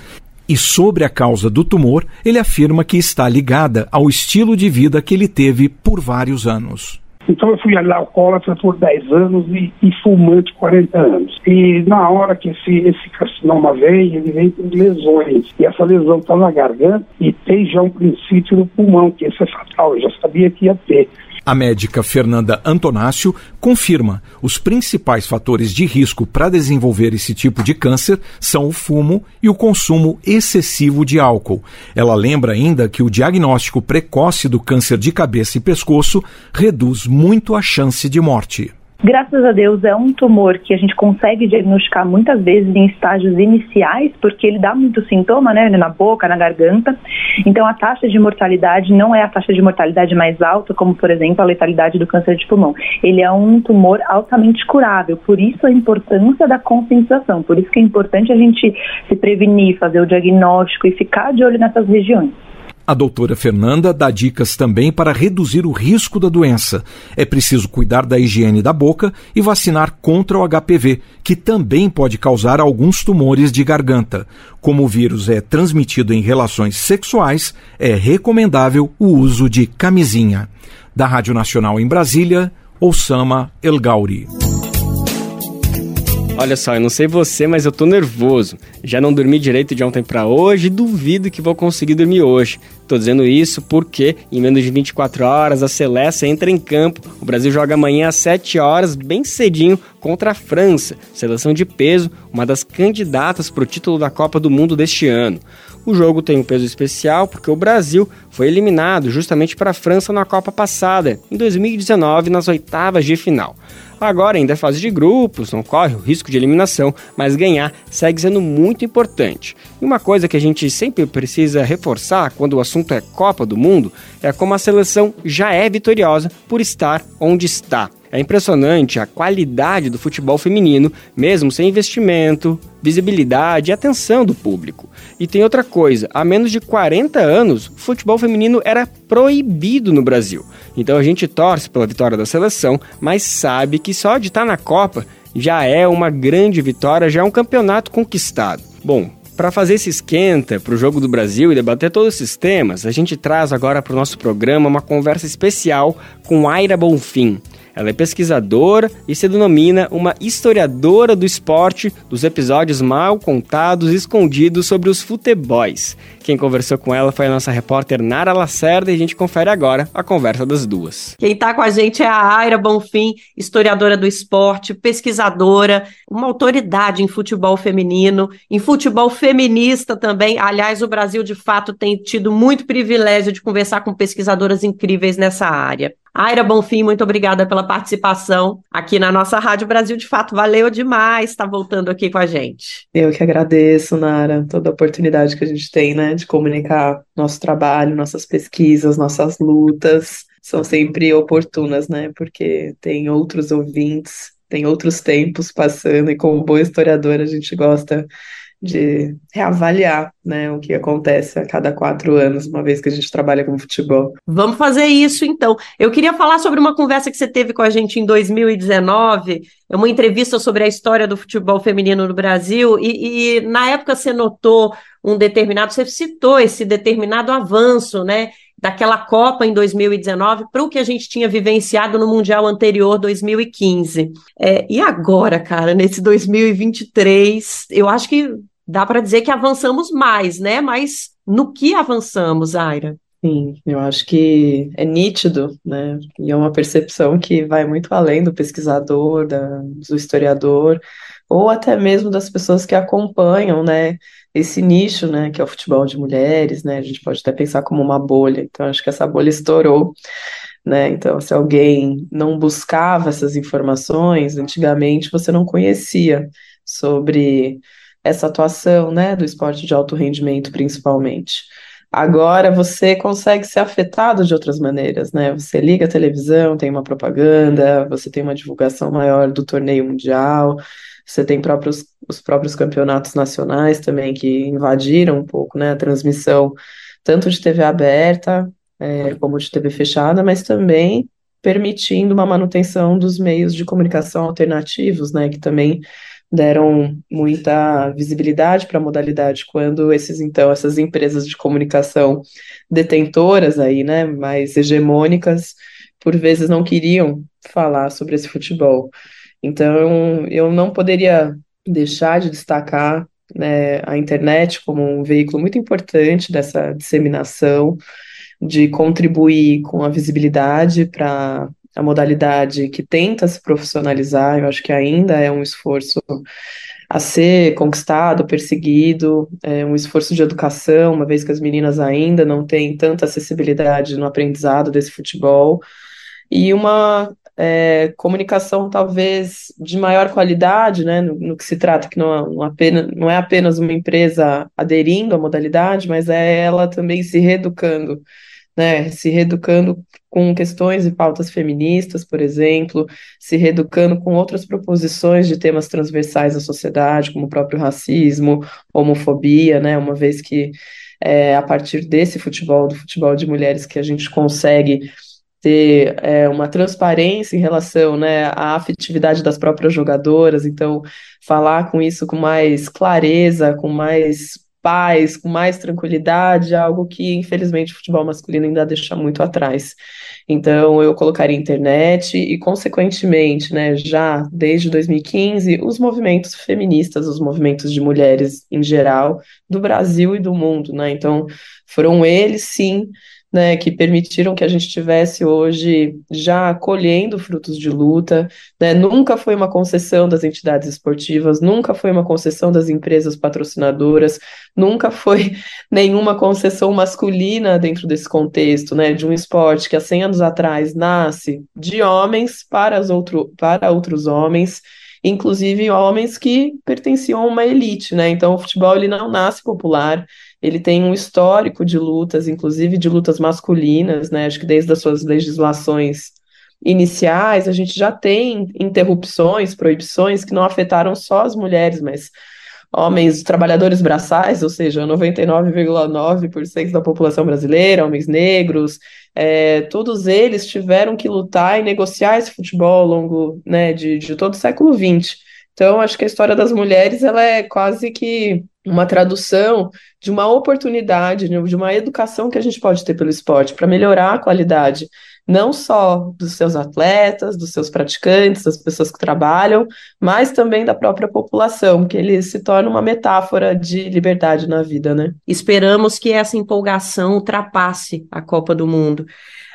S11: E sobre a causa do tumor, ele afirma que está ligada ao estilo de vida que ele teve por vários anos.
S13: Então eu fui alcoólatra por 10 anos e, e, fumante 40 anos. E na hora que esse, esse carcinoma veio, ele veio com lesões. E essa lesão está na garganta e tem já um princípio no pulmão, que esse é fatal. Eu já sabia que ia ter.
S11: A médica Fernanda Antonácio confirma os principais fatores de risco para desenvolver esse tipo de câncer são o fumo e o consumo excessivo de álcool. Ela lembra ainda que o diagnóstico precoce do câncer de cabeça e pescoço reduz muito a chance de morte.
S12: Graças a Deus é um tumor que a gente consegue diagnosticar muitas vezes em estágios iniciais, porque ele dá muito sintoma, né, na boca, na garganta. Então a taxa de mortalidade não é a taxa de mortalidade mais alta, como por exemplo a letalidade do câncer de pulmão. Ele é um tumor altamente curável, por isso a importância da conscientização, por isso que é importante a gente se prevenir, fazer o diagnóstico e ficar de olho nessas regiões.
S11: A doutora Fernanda dá dicas também para reduzir o risco da doença. É preciso cuidar da higiene da boca e vacinar contra o HPV, que também pode causar alguns tumores de garganta. Como o vírus é transmitido em relações sexuais, é recomendável o uso de camisinha. Da Rádio Nacional em Brasília, Osama El Gauri.
S1: Olha só, eu não sei você, mas eu tô nervoso. Já não dormi direito de ontem para hoje e duvido que vou conseguir dormir hoje. Tô dizendo isso porque em menos de 24 horas a Celeste entra em campo. O Brasil joga amanhã às 7 horas, bem cedinho, contra a França, seleção de peso, uma das candidatas para o título da Copa do Mundo deste ano. O jogo tem um peso especial porque o Brasil foi eliminado justamente para a França na Copa passada, em 2019, nas oitavas de final. Agora ainda é fase de grupos, não corre o risco de eliminação, mas ganhar segue sendo muito importante. E uma coisa que a gente sempre precisa reforçar quando o assunto é Copa do Mundo é como a seleção já é vitoriosa por estar onde está. É impressionante a qualidade do futebol feminino, mesmo sem investimento, visibilidade e atenção do público. E tem outra coisa: há menos de 40 anos, o futebol feminino era proibido no Brasil. Então a gente torce pela vitória da seleção, mas sabe que só de estar na Copa já é uma grande vitória, já é um campeonato conquistado. Bom, para fazer esse esquenta para o Jogo do Brasil e debater todos esses temas, a gente traz agora para o nosso programa uma conversa especial com Aira Bonfim. Ela é pesquisadora e se denomina uma historiadora do esporte dos episódios mal contados e escondidos sobre os futebols. Quem conversou com ela foi a nossa repórter Nara Lacerda e a gente confere agora a conversa das duas.
S14: Quem está com a gente é a Aira Bonfim, historiadora do esporte, pesquisadora, uma autoridade em futebol feminino, em futebol feminista também. Aliás, o Brasil de fato tem tido muito privilégio de conversar com pesquisadoras incríveis nessa área. Aira Bonfim, muito obrigada pela participação aqui na nossa Rádio Brasil. De fato, valeu demais estar voltando aqui com a gente.
S15: Eu que agradeço, Nara, toda a oportunidade que a gente tem, né, de comunicar nosso trabalho, nossas pesquisas, nossas lutas. São sempre oportunas, né, porque tem outros ouvintes, tem outros tempos passando, e como boa historiadora, a gente gosta de reavaliar né, o que acontece a cada quatro anos, uma vez que a gente trabalha com futebol.
S14: Vamos fazer isso então. Eu queria falar sobre uma conversa que você teve com a gente em 2019, é uma entrevista sobre a história do futebol feminino no Brasil, e, e na época você notou um determinado, você citou esse determinado avanço, né? Daquela Copa em 2019 para o que a gente tinha vivenciado no Mundial anterior, 2015. É, e agora, cara, nesse 2023, eu acho que dá para dizer que avançamos mais, né? Mas no que avançamos, Aira?
S15: Sim, eu acho que é nítido, né? E é uma percepção que vai muito além do pesquisador, da, do historiador, ou até mesmo das pessoas que acompanham, né? Esse nicho, né, que é o futebol de mulheres, né, a gente pode até pensar como uma bolha, então acho que essa bolha estourou, né, então se alguém não buscava essas informações, antigamente você não conhecia sobre essa atuação, né, do esporte de alto rendimento principalmente. Agora você consegue ser afetado de outras maneiras, né? Você liga a televisão, tem uma propaganda, você tem uma divulgação maior do torneio mundial, você tem próprios, os próprios campeonatos nacionais também que invadiram um pouco né, a transmissão, tanto de TV aberta é, como de TV fechada, mas também permitindo uma manutenção dos meios de comunicação alternativos, né, que também deram muita visibilidade para a modalidade quando esses então essas empresas de comunicação detentoras aí, né, mais hegemônicas, por vezes não queriam falar sobre esse futebol. Então, eu não poderia deixar de destacar né, a internet como um veículo muito importante dessa disseminação, de contribuir com a visibilidade para a modalidade que tenta se profissionalizar. Eu acho que ainda é um esforço a ser conquistado, perseguido, é um esforço de educação, uma vez que as meninas ainda não têm tanta acessibilidade no aprendizado desse futebol, e uma é, comunicação talvez de maior qualidade, né, no, no que se trata, que não, não, apenas, não é apenas uma empresa aderindo à modalidade, mas é ela também se reeducando, né, se reeducando com questões e pautas feministas, por exemplo, se reeducando com outras proposições de temas transversais à sociedade, como o próprio racismo, homofobia, né, uma vez que é a partir desse futebol, do futebol de mulheres, que a gente consegue ter é, uma transparência em relação né, à afetividade das próprias jogadoras, então falar com isso com mais clareza, com mais paz, com mais tranquilidade, algo que infelizmente o futebol masculino ainda deixa muito atrás. Então eu colocaria internet e consequentemente, né, já desde 2015, os movimentos feministas, os movimentos de mulheres em geral do Brasil e do mundo, né? Então foram eles sim né, que permitiram que a gente tivesse hoje já colhendo frutos de luta, né, nunca foi uma concessão das entidades esportivas, nunca foi uma concessão das empresas patrocinadoras, nunca foi nenhuma concessão masculina dentro desse contexto, né, de um esporte que há 100 anos atrás nasce de homens para, as outro, para outros homens, inclusive homens que pertenciam a uma elite, né, então o futebol ele não nasce popular, ele tem um histórico de lutas, inclusive de lutas masculinas, né? Acho que desde as suas legislações iniciais, a gente já tem interrupções, proibições que não afetaram só as mulheres, mas homens trabalhadores braçais, ou seja, 99,9% da população brasileira, homens negros, é, todos eles tiveram que lutar e negociar esse futebol ao longo né, de, de todo o século XX. Então, acho que a história das mulheres ela é quase que uma tradução de uma oportunidade, de uma educação que a gente pode ter pelo esporte para melhorar a qualidade, não só dos seus atletas, dos seus praticantes, das pessoas que trabalham, mas também da própria população, que ele se torna uma metáfora de liberdade na vida, né?
S14: Esperamos que essa empolgação ultrapasse a Copa do Mundo.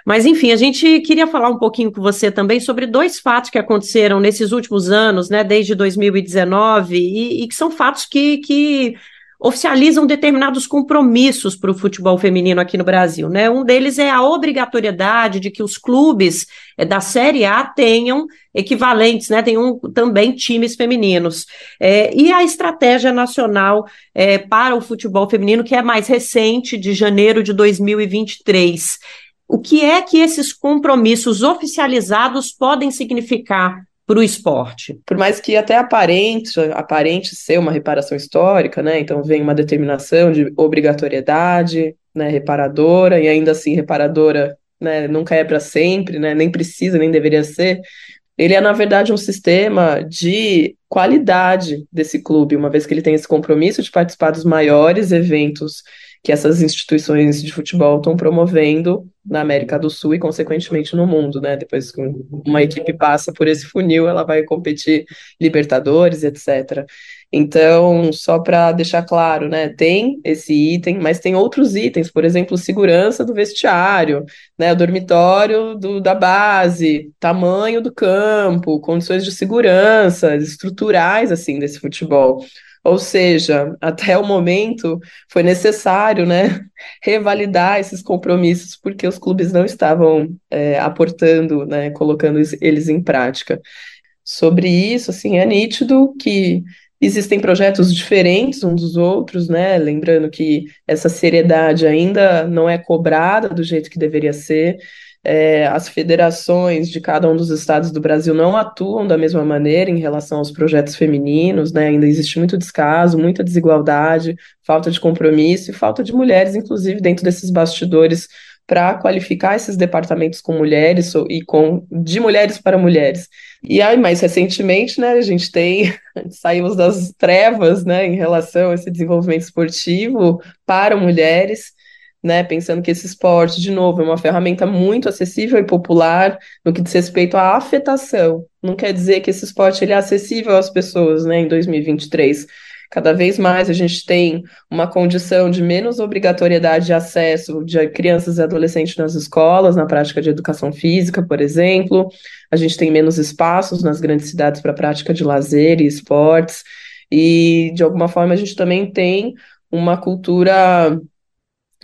S14: Mas, enfim, a gente queria falar um pouquinho com você também sobre dois fatos que aconteceram nesses últimos anos, né, desde 2019, e, e que são fatos que, que oficializam determinados compromissos para o futebol feminino aqui no Brasil. Né? Um deles é a obrigatoriedade de que os clubes é, da Série A tenham equivalentes, né? tenham também times femininos. É, e a estratégia nacional é, para o futebol feminino, que é mais recente, de janeiro de 2023. O que é que esses compromissos oficializados podem significar para o esporte?
S15: Por mais que até aparente, aparente ser uma reparação histórica, né? Então vem uma determinação de obrigatoriedade, né, reparadora, e ainda assim reparadora né, nunca é para sempre, né, nem precisa, nem deveria ser. Ele é, na verdade, um sistema de qualidade desse clube, uma vez que ele tem esse compromisso de participar dos maiores eventos que essas instituições de futebol estão promovendo na América do Sul e, consequentemente, no mundo, né? Depois que uma equipe passa por esse funil, ela vai competir Libertadores, etc. Então, só para deixar claro, né, tem esse item, mas tem outros itens, por exemplo, segurança do vestiário, né, o dormitório do, da base, tamanho do campo, condições de segurança, estruturais, assim, desse futebol. Ou seja, até o momento foi necessário né, revalidar esses compromissos, porque os clubes não estavam é, aportando, né, colocando eles em prática. Sobre isso, assim, é nítido que existem projetos diferentes uns dos outros, né? Lembrando que essa seriedade ainda não é cobrada do jeito que deveria ser é, as federações de cada um dos estados do Brasil não atuam da mesma maneira em relação aos projetos femininos, né? Ainda existe muito descaso, muita desigualdade, falta de compromisso e falta de mulheres, inclusive, dentro desses bastidores para qualificar esses departamentos com mulheres e com de mulheres para mulheres. E aí, mais recentemente, né, a gente tem saímos das trevas, né, em relação a esse desenvolvimento esportivo para mulheres né? Pensando que esse esporte, de novo, é uma ferramenta muito acessível e popular no que diz respeito à afetação. Não quer dizer que esse esporte ele é acessível às pessoas, né? Em 2023. Cada vez mais a gente tem uma condição de menos obrigatoriedade de acesso de crianças e adolescentes nas escolas, na prática de educação física, por exemplo. A gente tem menos espaços nas grandes cidades para prática de lazer e esportes. E, de alguma forma, a gente também tem uma cultura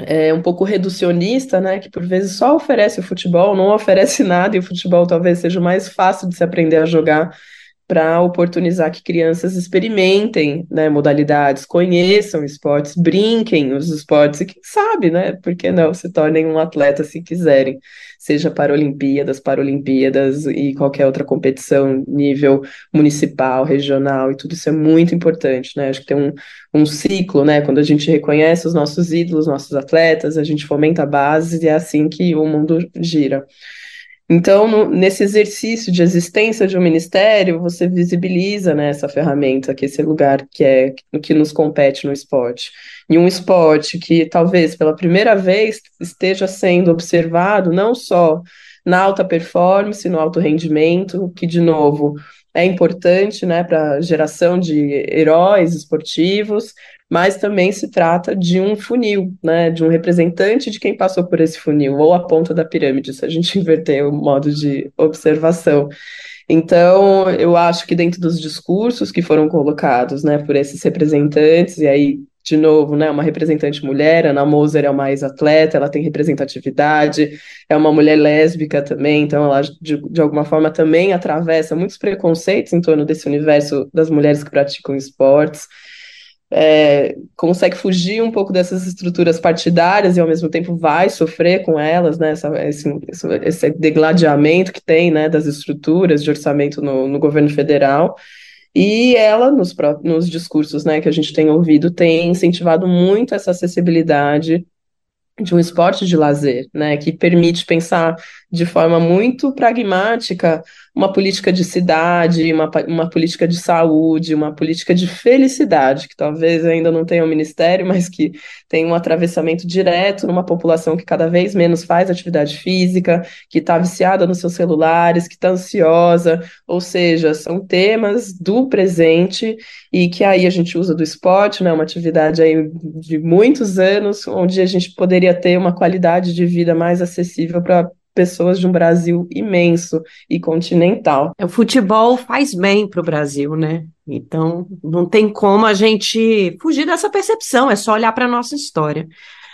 S15: é, um pouco reducionista, né, que por vezes só oferece o futebol, não oferece nada, e o futebol talvez seja o mais fácil de se aprender a jogar para oportunizar que crianças experimentem né, modalidades, conheçam esportes, brinquem os esportes e quem sabe, né, por que não se tornem um atleta se quiserem, seja para Olimpíadas, Paralimpíadas e qualquer outra competição nível municipal, regional e tudo isso é muito importante, né, acho que tem um, um ciclo, né, quando a gente reconhece os nossos ídolos, nossos atletas, a gente fomenta a base e é assim que o mundo gira. Então, no, nesse exercício de existência de um ministério, você visibiliza né, essa ferramenta, que esse lugar que é que nos compete no esporte. E um esporte que talvez pela primeira vez esteja sendo observado não só na alta performance, no alto rendimento, que de novo é importante né, para a geração de heróis esportivos, mas também se trata de um funil, né, de um representante de quem passou por esse funil, ou a ponta da pirâmide, se a gente inverter o modo de observação. Então, eu acho que dentro dos discursos que foram colocados, né, por esses representantes, e aí, de novo, né, uma representante mulher, Ana Moser é uma ex-atleta, ela tem representatividade, é uma mulher lésbica também, então ela, de, de alguma forma, também atravessa muitos preconceitos em torno desse universo das mulheres que praticam esportes, é, consegue fugir um pouco dessas estruturas partidárias e ao mesmo tempo vai sofrer com elas, né, essa, esse, esse degladiamento que tem, né, das estruturas de orçamento no, no governo federal, e ela, nos, nos discursos, né, que a gente tem ouvido, tem incentivado muito essa acessibilidade de um esporte de lazer, né, que permite pensar de forma muito pragmática uma política de cidade, uma, uma política de saúde, uma política de felicidade, que talvez ainda não tenha um ministério, mas que tem um atravessamento direto numa população que cada vez menos faz atividade física, que está viciada nos seus celulares, que está ansiosa, ou seja, são temas do presente e que aí a gente usa do esporte, né, uma atividade aí de muitos anos, onde a gente poderia ter uma qualidade de vida mais acessível para pessoas de um Brasil imenso e continental.
S14: O futebol faz bem para o Brasil, né? Então, não tem como a gente fugir dessa percepção, é só olhar para a nossa história.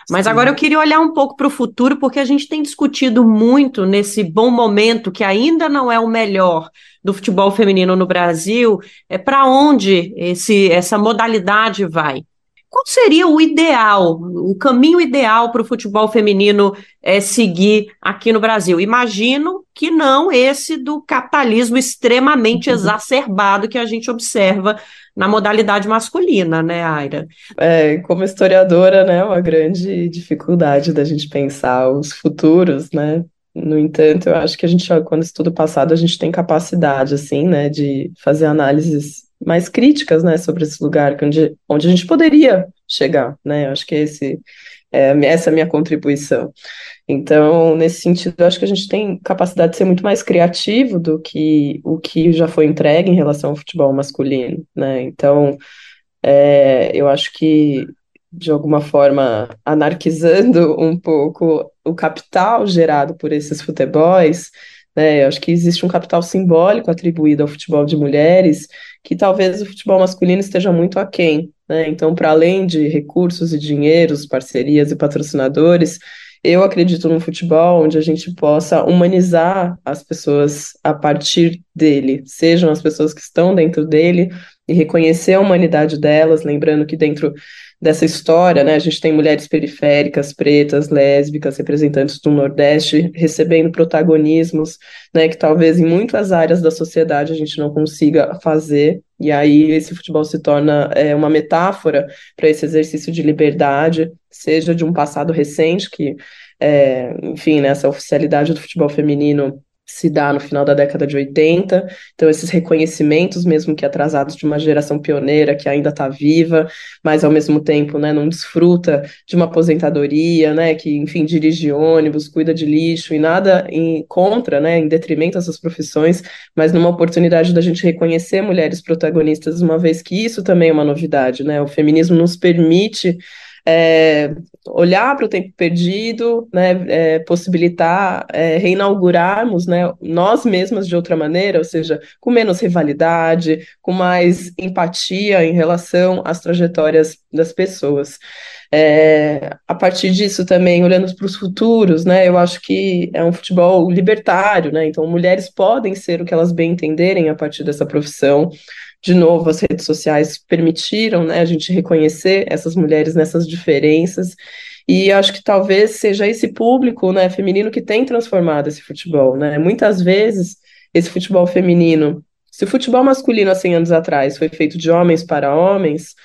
S14: Mas Sim. agora eu queria olhar um pouco para o futuro, porque a gente tem discutido muito nesse bom momento, que ainda não é o melhor do futebol feminino no Brasil, é para onde esse, essa modalidade vai qual seria o ideal, o caminho ideal para o futebol feminino é, seguir aqui no Brasil? Imagino que não esse do capitalismo extremamente uhum. exacerbado que a gente observa na modalidade masculina, né, Aira?
S15: É, como historiadora, né, uma grande dificuldade da gente pensar os futuros, né? No entanto, eu acho que a gente, quando estuda o passado, a gente tem capacidade, assim, né, de fazer análises mais críticas, né, sobre esse lugar onde, onde a gente poderia chegar, né, acho que esse, é, essa é a minha contribuição. Então, nesse sentido, acho que a gente tem capacidade de ser muito mais criativo do que o que já foi entregue em relação ao futebol masculino, né, então, é, eu acho que, de alguma forma, anarquizando um pouco o capital gerado por esses futebols, né, eu acho que existe um capital simbólico atribuído ao futebol de mulheres que talvez o futebol masculino esteja muito aquém. Né? Então, para além de recursos e dinheiros, parcerias e patrocinadores, eu acredito num futebol onde a gente possa humanizar as pessoas a partir dele, sejam as pessoas que estão dentro dele e reconhecer a humanidade delas, lembrando que dentro dessa história, né? A gente tem mulheres periféricas, pretas, lésbicas, representantes do Nordeste, recebendo protagonismos, né? Que talvez em muitas áreas da sociedade a gente não consiga fazer. E aí esse futebol se torna é, uma metáfora para esse exercício de liberdade, seja de um passado recente que é, enfim, né, essa oficialidade do futebol feminino se dá no final da década de 80, então esses reconhecimentos, mesmo que atrasados de uma geração pioneira que ainda está viva, mas ao mesmo tempo né, não desfruta de uma aposentadoria, né, que, enfim, dirige ônibus, cuida de lixo e nada em contra, né, em detrimento dessas profissões, mas numa oportunidade da gente reconhecer mulheres protagonistas, uma vez que isso também é uma novidade, né, o feminismo nos permite é, olhar para o tempo perdido, né, é, possibilitar é, reinaugurarmos né, nós mesmas de outra maneira, ou seja, com menos rivalidade, com mais empatia em relação às trajetórias das pessoas. É, a partir disso também, olhando para os futuros, né, eu acho que é um futebol libertário, né, então mulheres podem ser o que elas bem entenderem a partir dessa profissão. De novo, as redes sociais permitiram, né, a gente reconhecer essas mulheres nessas diferenças, e acho que talvez seja esse público, né, feminino que tem transformado esse futebol, né, muitas vezes esse futebol feminino, se o futebol masculino há 100 anos atrás foi feito de homens para homens,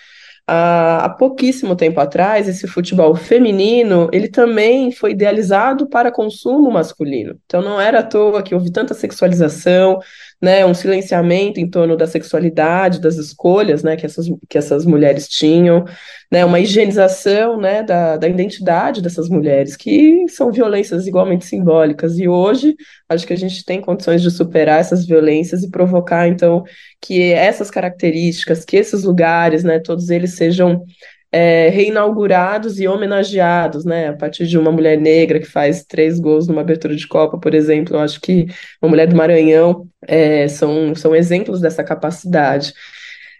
S15: há pouquíssimo tempo atrás, esse futebol feminino, ele também foi idealizado para consumo masculino. Então não era à toa que houve tanta sexualização, né, um silenciamento em torno da sexualidade, das escolhas, né, que essas, que essas mulheres tinham, né, uma higienização, né, da, da identidade dessas mulheres, que são violências igualmente simbólicas, e hoje acho que a gente tem condições de superar essas violências e provocar, então, que essas características, que esses lugares, né, todos eles sejam é, reinaugurados e homenageados, né? A partir de uma mulher negra que faz três gols numa abertura de Copa, por exemplo, eu acho que uma mulher do Maranhão é, são, são exemplos dessa capacidade.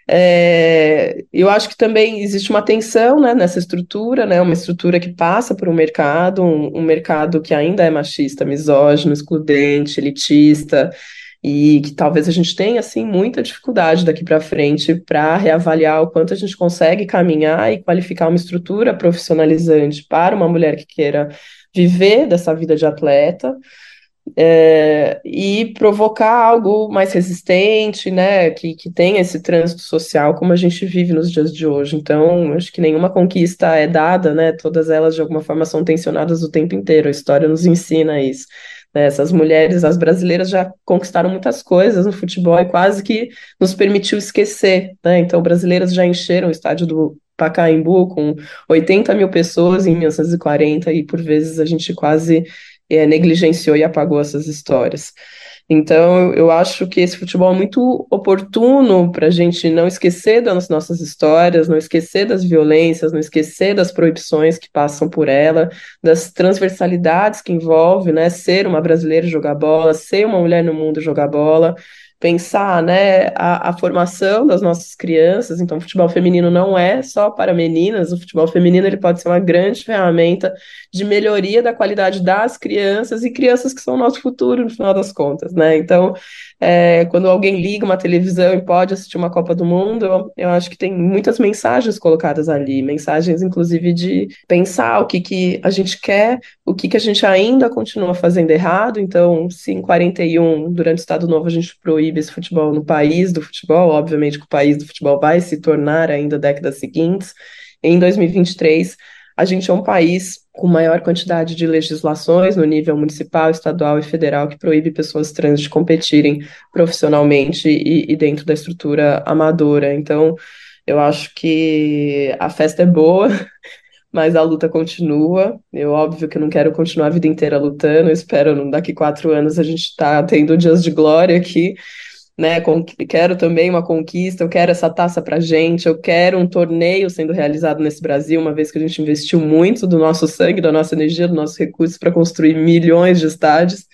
S15: É, eu acho que também existe uma tensão né, nessa estrutura, né, uma estrutura que passa por um mercado, um, um mercado que ainda é machista, misógino, excludente, elitista, e que talvez a gente tenha assim muita dificuldade daqui para frente para reavaliar o quanto a gente consegue caminhar e qualificar uma estrutura profissionalizante para uma mulher que queira viver dessa vida de atleta. É, e provocar algo mais resistente, né, que, que tenha esse trânsito social como a gente vive nos dias de hoje. Então, acho que nenhuma conquista é dada, né, todas elas de alguma forma são tensionadas o tempo inteiro, a história nos ensina isso. Né? Essas mulheres, as brasileiras, já conquistaram muitas coisas no futebol e quase que nos permitiu esquecer. Né? Então, brasileiras já encheram o estádio do Pacaembu com 80 mil pessoas em 1940 e por vezes a gente quase é, negligenciou e apagou essas histórias. Então, eu acho que esse futebol é muito oportuno para a gente não esquecer das nossas histórias, não esquecer das violências, não esquecer das proibições que passam por ela, das transversalidades que envolve, né, ser uma brasileira jogar bola, ser uma mulher no mundo jogar bola, pensar né, a, a, formação das nossas crianças. Então, o futebol feminino não é só para meninas, o futebol feminino ele pode ser uma grande ferramenta de melhoria da qualidade das crianças e crianças que são o nosso futuro, no final das contas. Né? Então, é, quando alguém liga uma televisão e pode assistir uma Copa do Mundo, eu, acho que tem muitas mensagens colocadas ali, mensagens inclusive de pensar o que, que a gente quer, o que, que a gente ainda continua fazendo errado. Então, se em 41, durante o Estado Novo, a gente proíbe esse futebol no país do futebol, obviamente que o país do futebol vai se tornar ainda décadas seguintes. Em 2023, a gente é um país com maior quantidade de legislações no nível municipal, estadual e federal que proíbe pessoas trans de competirem profissionalmente e, e dentro da estrutura amadora. Então, eu acho que a festa é boa, mas a luta continua. Eu, óbvio que não quero continuar a vida inteira lutando, eu espero daqui quatro anos a gente tá tendo dias de glória aqui, né? Quero também uma conquista, eu quero essa taça para gente, eu quero um torneio sendo realizado nesse Brasil, uma vez que a gente investiu muito do nosso sangue, da nossa energia, dos nossos recursos para construir milhões de estádios.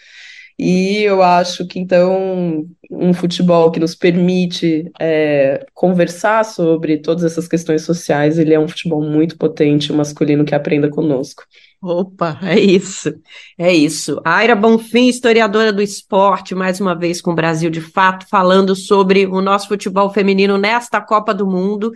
S15: E eu acho que então um futebol que nos permite é, conversar sobre todas essas questões sociais, ele é um futebol muito potente, masculino que aprenda conosco.
S14: Opa, é isso, é isso. Aira Bonfim, historiadora do esporte, mais uma vez com o Brasil de Fato, falando sobre o nosso futebol feminino nesta Copa do Mundo.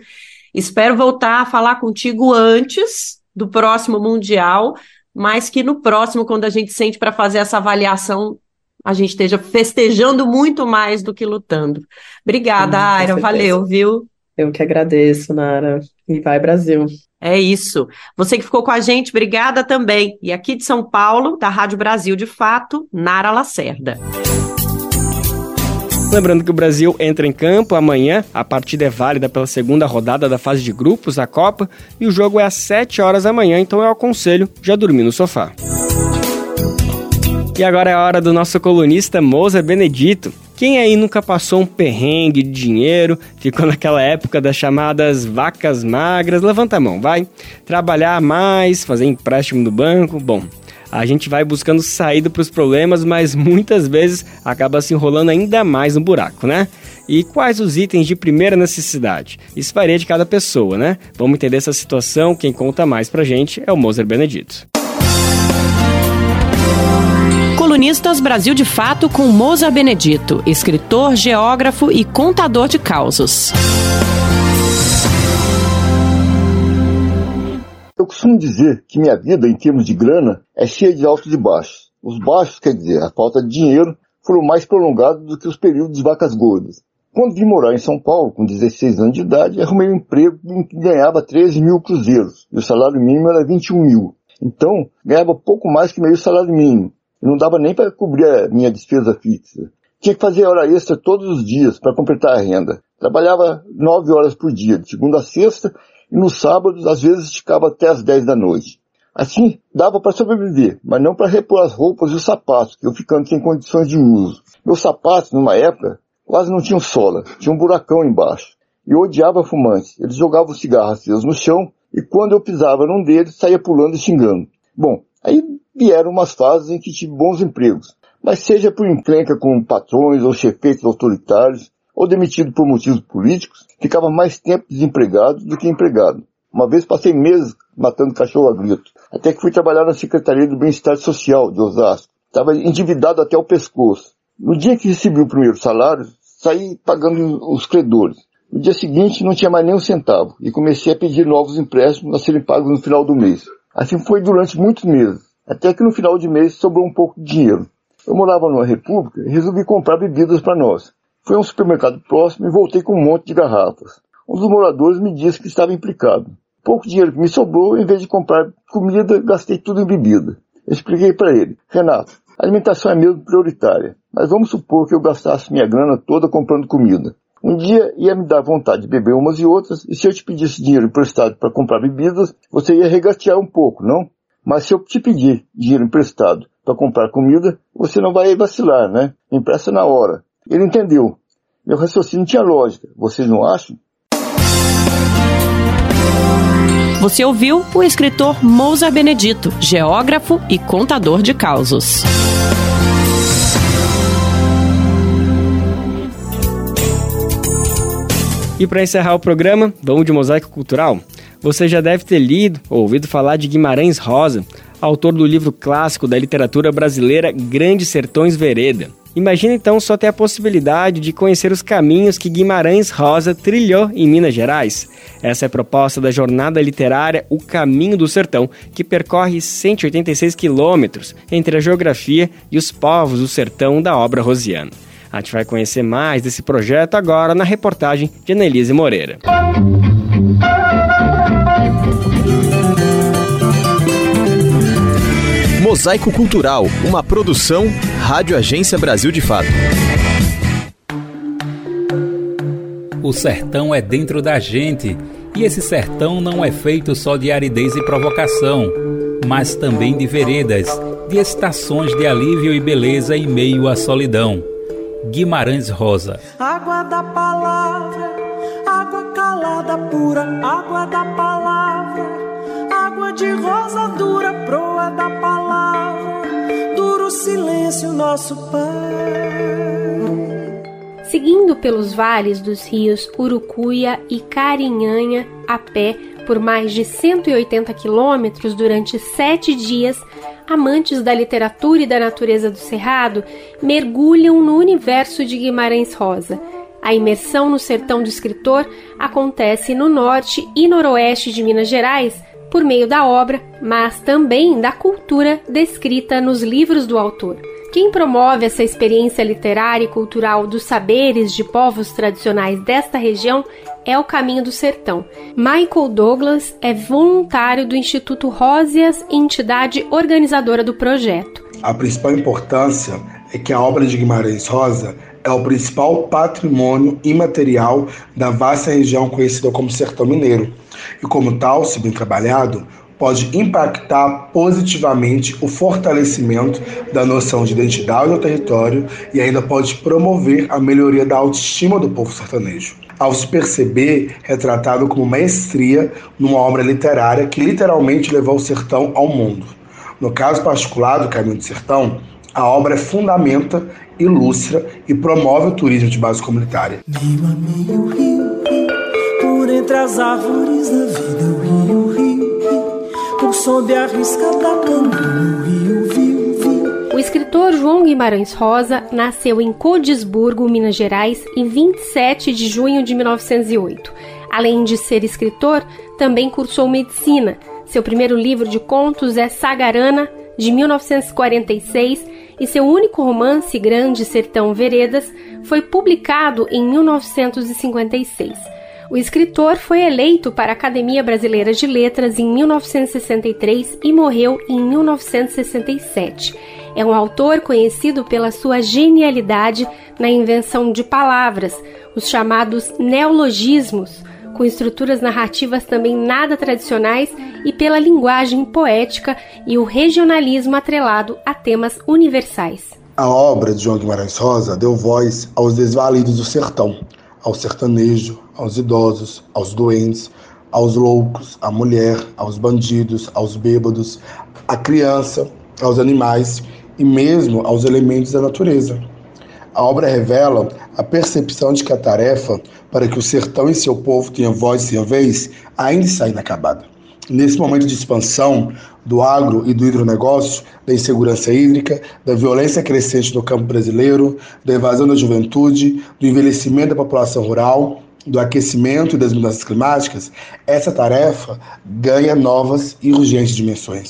S14: Espero voltar a falar contigo antes do próximo Mundial, mas que no próximo, quando a gente sente para fazer essa avaliação, a gente esteja festejando muito mais do que lutando. Obrigada, hum, Aira, valeu, viu?
S15: Eu que agradeço, Nara. E vai, Brasil.
S14: É isso. Você que ficou com a gente, obrigada também. E aqui de São Paulo, da Rádio Brasil de Fato, Nara Lacerda.
S1: Lembrando que o Brasil entra em campo amanhã, a partida é válida pela segunda rodada da fase de grupos da Copa e o jogo é às 7 horas da manhã, então eu aconselho já dormir no sofá. E agora é a hora do nosso colunista Moza Benedito. Quem aí nunca passou um perrengue de dinheiro, ficou naquela época das chamadas vacas magras? Levanta a mão, vai. Trabalhar mais, fazer empréstimo no banco? Bom, a gente vai buscando saída para os problemas, mas muitas vezes acaba se enrolando ainda mais no buraco, né? E quais os itens de primeira necessidade? Isso varia de cada pessoa, né? Vamos entender essa situação. Quem conta mais pra gente é o Moser Benedito.
S16: Colunistas Brasil de Fato com Moza Benedito, escritor, geógrafo e contador de causos.
S17: Eu costumo dizer que minha vida, em termos de grana, é cheia de altos e baixos. Os baixos, quer dizer, a falta de dinheiro, foram mais prolongados do que os períodos de vacas gordas. Quando vim morar em São Paulo, com 16 anos de idade, arrumei um emprego em que ganhava 13 mil cruzeiros, e o salário mínimo era 21 mil. Então, ganhava pouco mais que meio salário mínimo, não dava nem para cobrir a minha despesa fixa. Tinha que fazer hora extra todos os dias para completar a renda. Trabalhava nove horas por dia, de segunda a sexta, e nos sábados, às vezes, esticava até as 10 da noite. Assim, dava para sobreviver, mas não para repor as roupas e os sapatos, que eu ficando sem condições de uso. Meus sapatos, numa época, quase não tinham sola, tinha um buracão embaixo. E eu odiava fumantes. Eles jogavam cigarros acesos no chão e quando eu pisava num deles, saía pulando e xingando. Bom, aí vieram umas fases em que tive bons empregos. Mas seja por encrenca com patrões ou chefeitos autoritários, ou demitido por motivos políticos, ficava mais tempo desempregado do que empregado. Uma vez passei meses matando cachorro a grito, até que fui trabalhar na Secretaria do Bem-Estar Social de Osasco. Estava endividado até o pescoço. No dia que recebi o primeiro salário, saí pagando os credores. No dia seguinte não tinha mais nem um centavo e comecei a pedir novos empréstimos a serem pagos no final do mês. Assim foi durante muitos meses, até que no final de mês sobrou um pouco de dinheiro. Eu morava numa república e resolvi comprar bebidas para nós. Fui a um supermercado próximo e voltei com um monte de garrafas. Um dos moradores me disse que estava implicado. Pouco dinheiro que me sobrou, em vez de comprar comida, gastei tudo em bebida. Eu expliquei para ele, Renato, a alimentação é mesmo prioritária, mas vamos supor que eu gastasse minha grana toda comprando comida. Um dia ia me dar vontade de beber umas e outras, e se eu te pedisse dinheiro emprestado para comprar bebidas, você ia regatear um pouco, não? Mas se eu te pedir dinheiro emprestado para comprar comida, você não vai vacilar, né? Empresta na hora. Ele entendeu. Meu raciocínio tinha lógica. Vocês não acham?
S16: Você ouviu o escritor Mousa Benedito, geógrafo e contador de causos.
S1: E para encerrar o programa, vamos de mosaico cultural. Você já deve ter lido ou ouvido falar de Guimarães Rosa, autor do livro clássico da literatura brasileira Grandes Sertões Vereda. Imagina então só ter a possibilidade de conhecer os caminhos que Guimarães Rosa trilhou em Minas Gerais. Essa é a proposta da jornada literária O Caminho do Sertão, que percorre 186 quilômetros entre a geografia e os povos do sertão da obra rosiana. A gente vai conhecer mais desse projeto agora na reportagem de Annelise Moreira.
S18: Mosaico Cultural, uma produção Rádio Agência Brasil de Fato.
S10: O sertão é dentro da gente, e esse sertão não é feito só de aridez e provocação, mas também de veredas, de estações de alívio e beleza em meio à solidão. Guimarães Rosa.
S19: Água da palavra, água calada pura, água da palavra, água de rosa dura, proa da silêncio nosso Pai.
S20: Seguindo pelos vales dos rios Urucuia e Carinhanha a pé por mais de 180 quilômetros durante sete dias, amantes da literatura e da natureza do Cerrado mergulham no universo de Guimarães Rosa. A imersão no sertão do escritor acontece no norte e noroeste de Minas Gerais por meio da obra, mas também da cultura descrita nos livros do autor. Quem promove essa experiência literária e cultural dos saberes de povos tradicionais desta região é o Caminho do Sertão. Michael Douglas é voluntário do Instituto Rósias, entidade organizadora do projeto.
S21: A principal importância é que a obra de Guimarães Rosa é o principal patrimônio imaterial da vasta região conhecida como Sertão Mineiro. E como tal, se bem trabalhado, pode impactar positivamente o fortalecimento da noção de identidade do território e ainda pode promover a melhoria da autoestima do povo sertanejo. Ao se perceber retratado como maestria numa obra literária que literalmente levou o sertão ao mundo. No caso particular do Caminho do Sertão, A obra fundamenta, ilustra e promove o turismo de base comunitária.
S19: Meio a meio rio, por entre as árvores da vida, o rio, rio, rio, por sob a risca da canoa, rio, viu.
S20: O escritor João Guimarães Rosa nasceu em Codisburgo, Minas Gerais, em 27 de junho de 1908. Além de ser escritor, também cursou medicina. Seu primeiro livro de contos é Sagarana, de 1946, e seu único romance, Grande Sertão Veredas, foi publicado em 1956. O escritor foi eleito para a Academia Brasileira de Letras em 1963 e morreu em 1967. É um autor conhecido pela sua genialidade na invenção de palavras, os chamados neologismos, com estruturas narrativas também nada tradicionais e pela linguagem poética e o regionalismo atrelado a temas universais.
S21: A obra de João Guimarães Rosa deu voz aos desvalidos do sertão, ao sertanejo, aos idosos, aos doentes, aos loucos, à mulher, aos bandidos, aos bêbados, à criança, aos animais e mesmo aos elementos da natureza. A obra revela a percepção de que a tarefa para que o sertão e seu povo tenham voz e sua vez ainda está inacabada. Nesse momento de expansão do agro e do hidronegócio, da insegurança hídrica, da violência crescente no campo brasileiro, da evasão da juventude, do envelhecimento da população rural, do aquecimento e das mudanças climáticas, essa tarefa ganha novas e urgentes dimensões.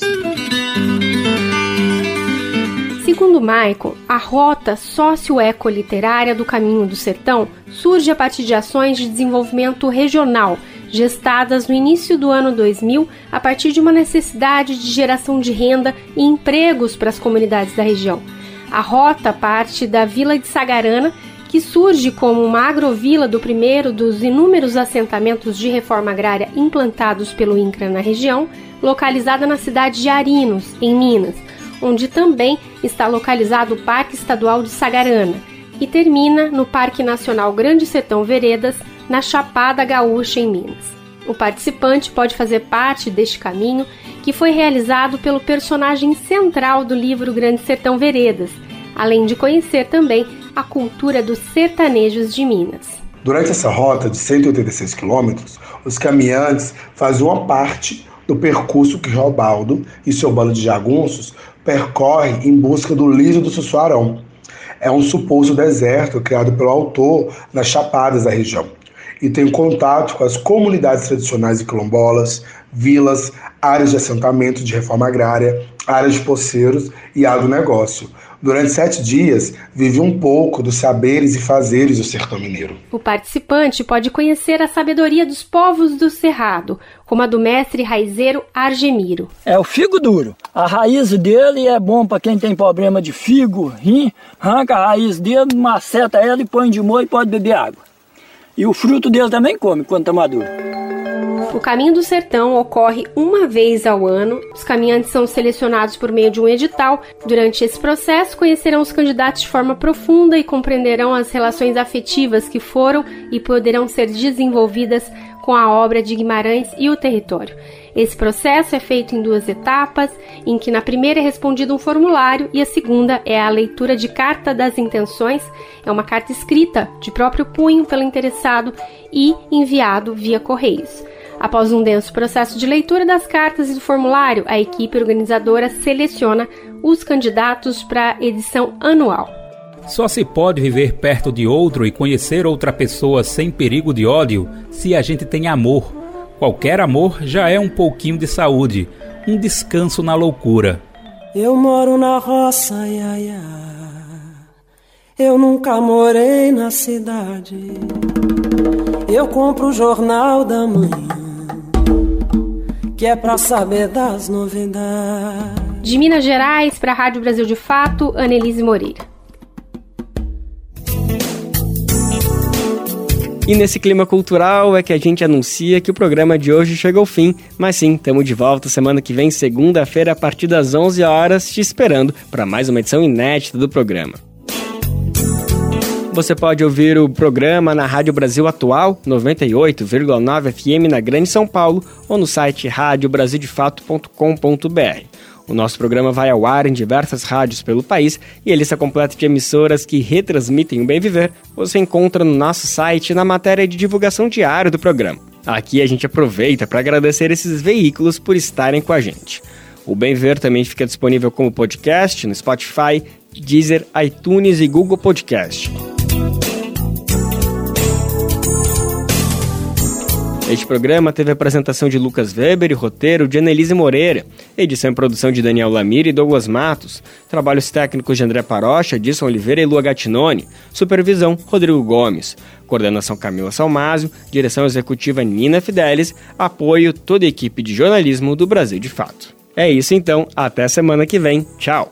S20: Segundo Michael, a rota socioecoliterária do Caminho do Sertão surge a partir de ações de desenvolvimento regional, gestadas no início do ano 2000 a partir de uma necessidade de geração de renda e empregos para as comunidades da região. A rota parte da Vila de Sagarana, que surge como uma agrovila do primeiro dos inúmeros assentamentos de reforma agrária implantados pelo INCRA na região, localizada na cidade de Arinos, em Minas onde também está localizado o Parque Estadual de Sagarana, e termina no Parque Nacional Grande Sertão Veredas, na Chapada Gaúcha, em Minas. O participante pode fazer parte deste caminho, que foi realizado pelo personagem central do livro Grande Sertão Veredas, além de conhecer também a cultura dos sertanejos de Minas.
S21: Durante essa rota de 186 quilômetros, os caminhantes fazem uma parte do percurso que Robaldo e seu bando de jagunços percorre em busca do liso do Sussuarão. É um suposto deserto criado pelo autor nas chapadas da região e tem contato com as comunidades tradicionais e quilombolas, vilas, áreas de assentamento de reforma agrária, áreas de poceiros e agronegócio. Durante sete dias, vive um pouco dos saberes e fazeres do sertão mineiro.
S20: O participante pode conhecer a sabedoria dos povos do Cerrado, como a do mestre raizeiro Argemiro.
S22: É o figo duro. A raiz dele é bom para quem tem problema de figo, rim, arranca a raiz dele, maceta ela e põe de molho e pode beber água. E o fruto dele também come quando está maduro.
S20: O Caminho do Sertão ocorre uma vez ao ano. Os caminhantes são selecionados por meio de um edital. Durante esse processo, conhecerão os candidatos de forma profunda e compreenderão as relações afetivas que foram e poderão ser desenvolvidas com a obra de Guimarães e o território. Esse processo é feito em duas etapas, em que na primeira é respondido um formulário e a segunda é a leitura de carta das intenções, é uma carta escrita de próprio punho pelo interessado e enviado via correios. Após um denso processo de leitura das cartas e do formulário, a equipe organizadora seleciona os candidatos para edição anual.
S10: Só se pode viver perto de outro e conhecer outra pessoa sem perigo de ódio se a gente tem amor. Qualquer amor já é um pouquinho de saúde, um descanso na loucura.
S19: Eu moro na roça, ia, ia. Eu nunca morei na cidade. Eu compro o jornal da manhã que é pra saber das novidades.
S20: De Minas Gerais para a Rádio Brasil de Fato, Annelise Moreira.
S1: E nesse clima cultural é que a gente anuncia que o programa de hoje chega ao fim, mas sim, estamos de volta semana que vem, segunda-feira, a partir das 11 horas, te esperando para mais uma edição inédita do programa. Você pode ouvir o programa na Rádio Brasil Atual, 98,9 FM na Grande São Paulo, ou no site radiobrasildefato.com.br. O nosso programa vai ao ar em diversas rádios pelo país e a lista completa de emissoras que retransmitem o Bem Viver você encontra no nosso site na matéria de divulgação diária do programa. Aqui a gente aproveita para agradecer esses veículos por estarem com a gente. O Bem Viver também fica disponível como podcast no Spotify, Deezer, iTunes e Google Podcast. Este programa teve apresentação de Lucas Weber e roteiro de Annelise Moreira, edição e produção de Daniel Lamir e Douglas Matos, trabalhos técnicos de André Parocha, Edson Oliveira e Lua Gattinone, supervisão Rodrigo Gomes, coordenação Camila Salmásio, direção executiva Nina Fidelis, apoio toda a equipe de jornalismo do Brasil de Fato. É isso então, até semana que vem. Tchau!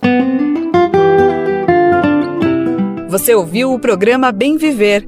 S3: Você ouviu o programa Bem Viver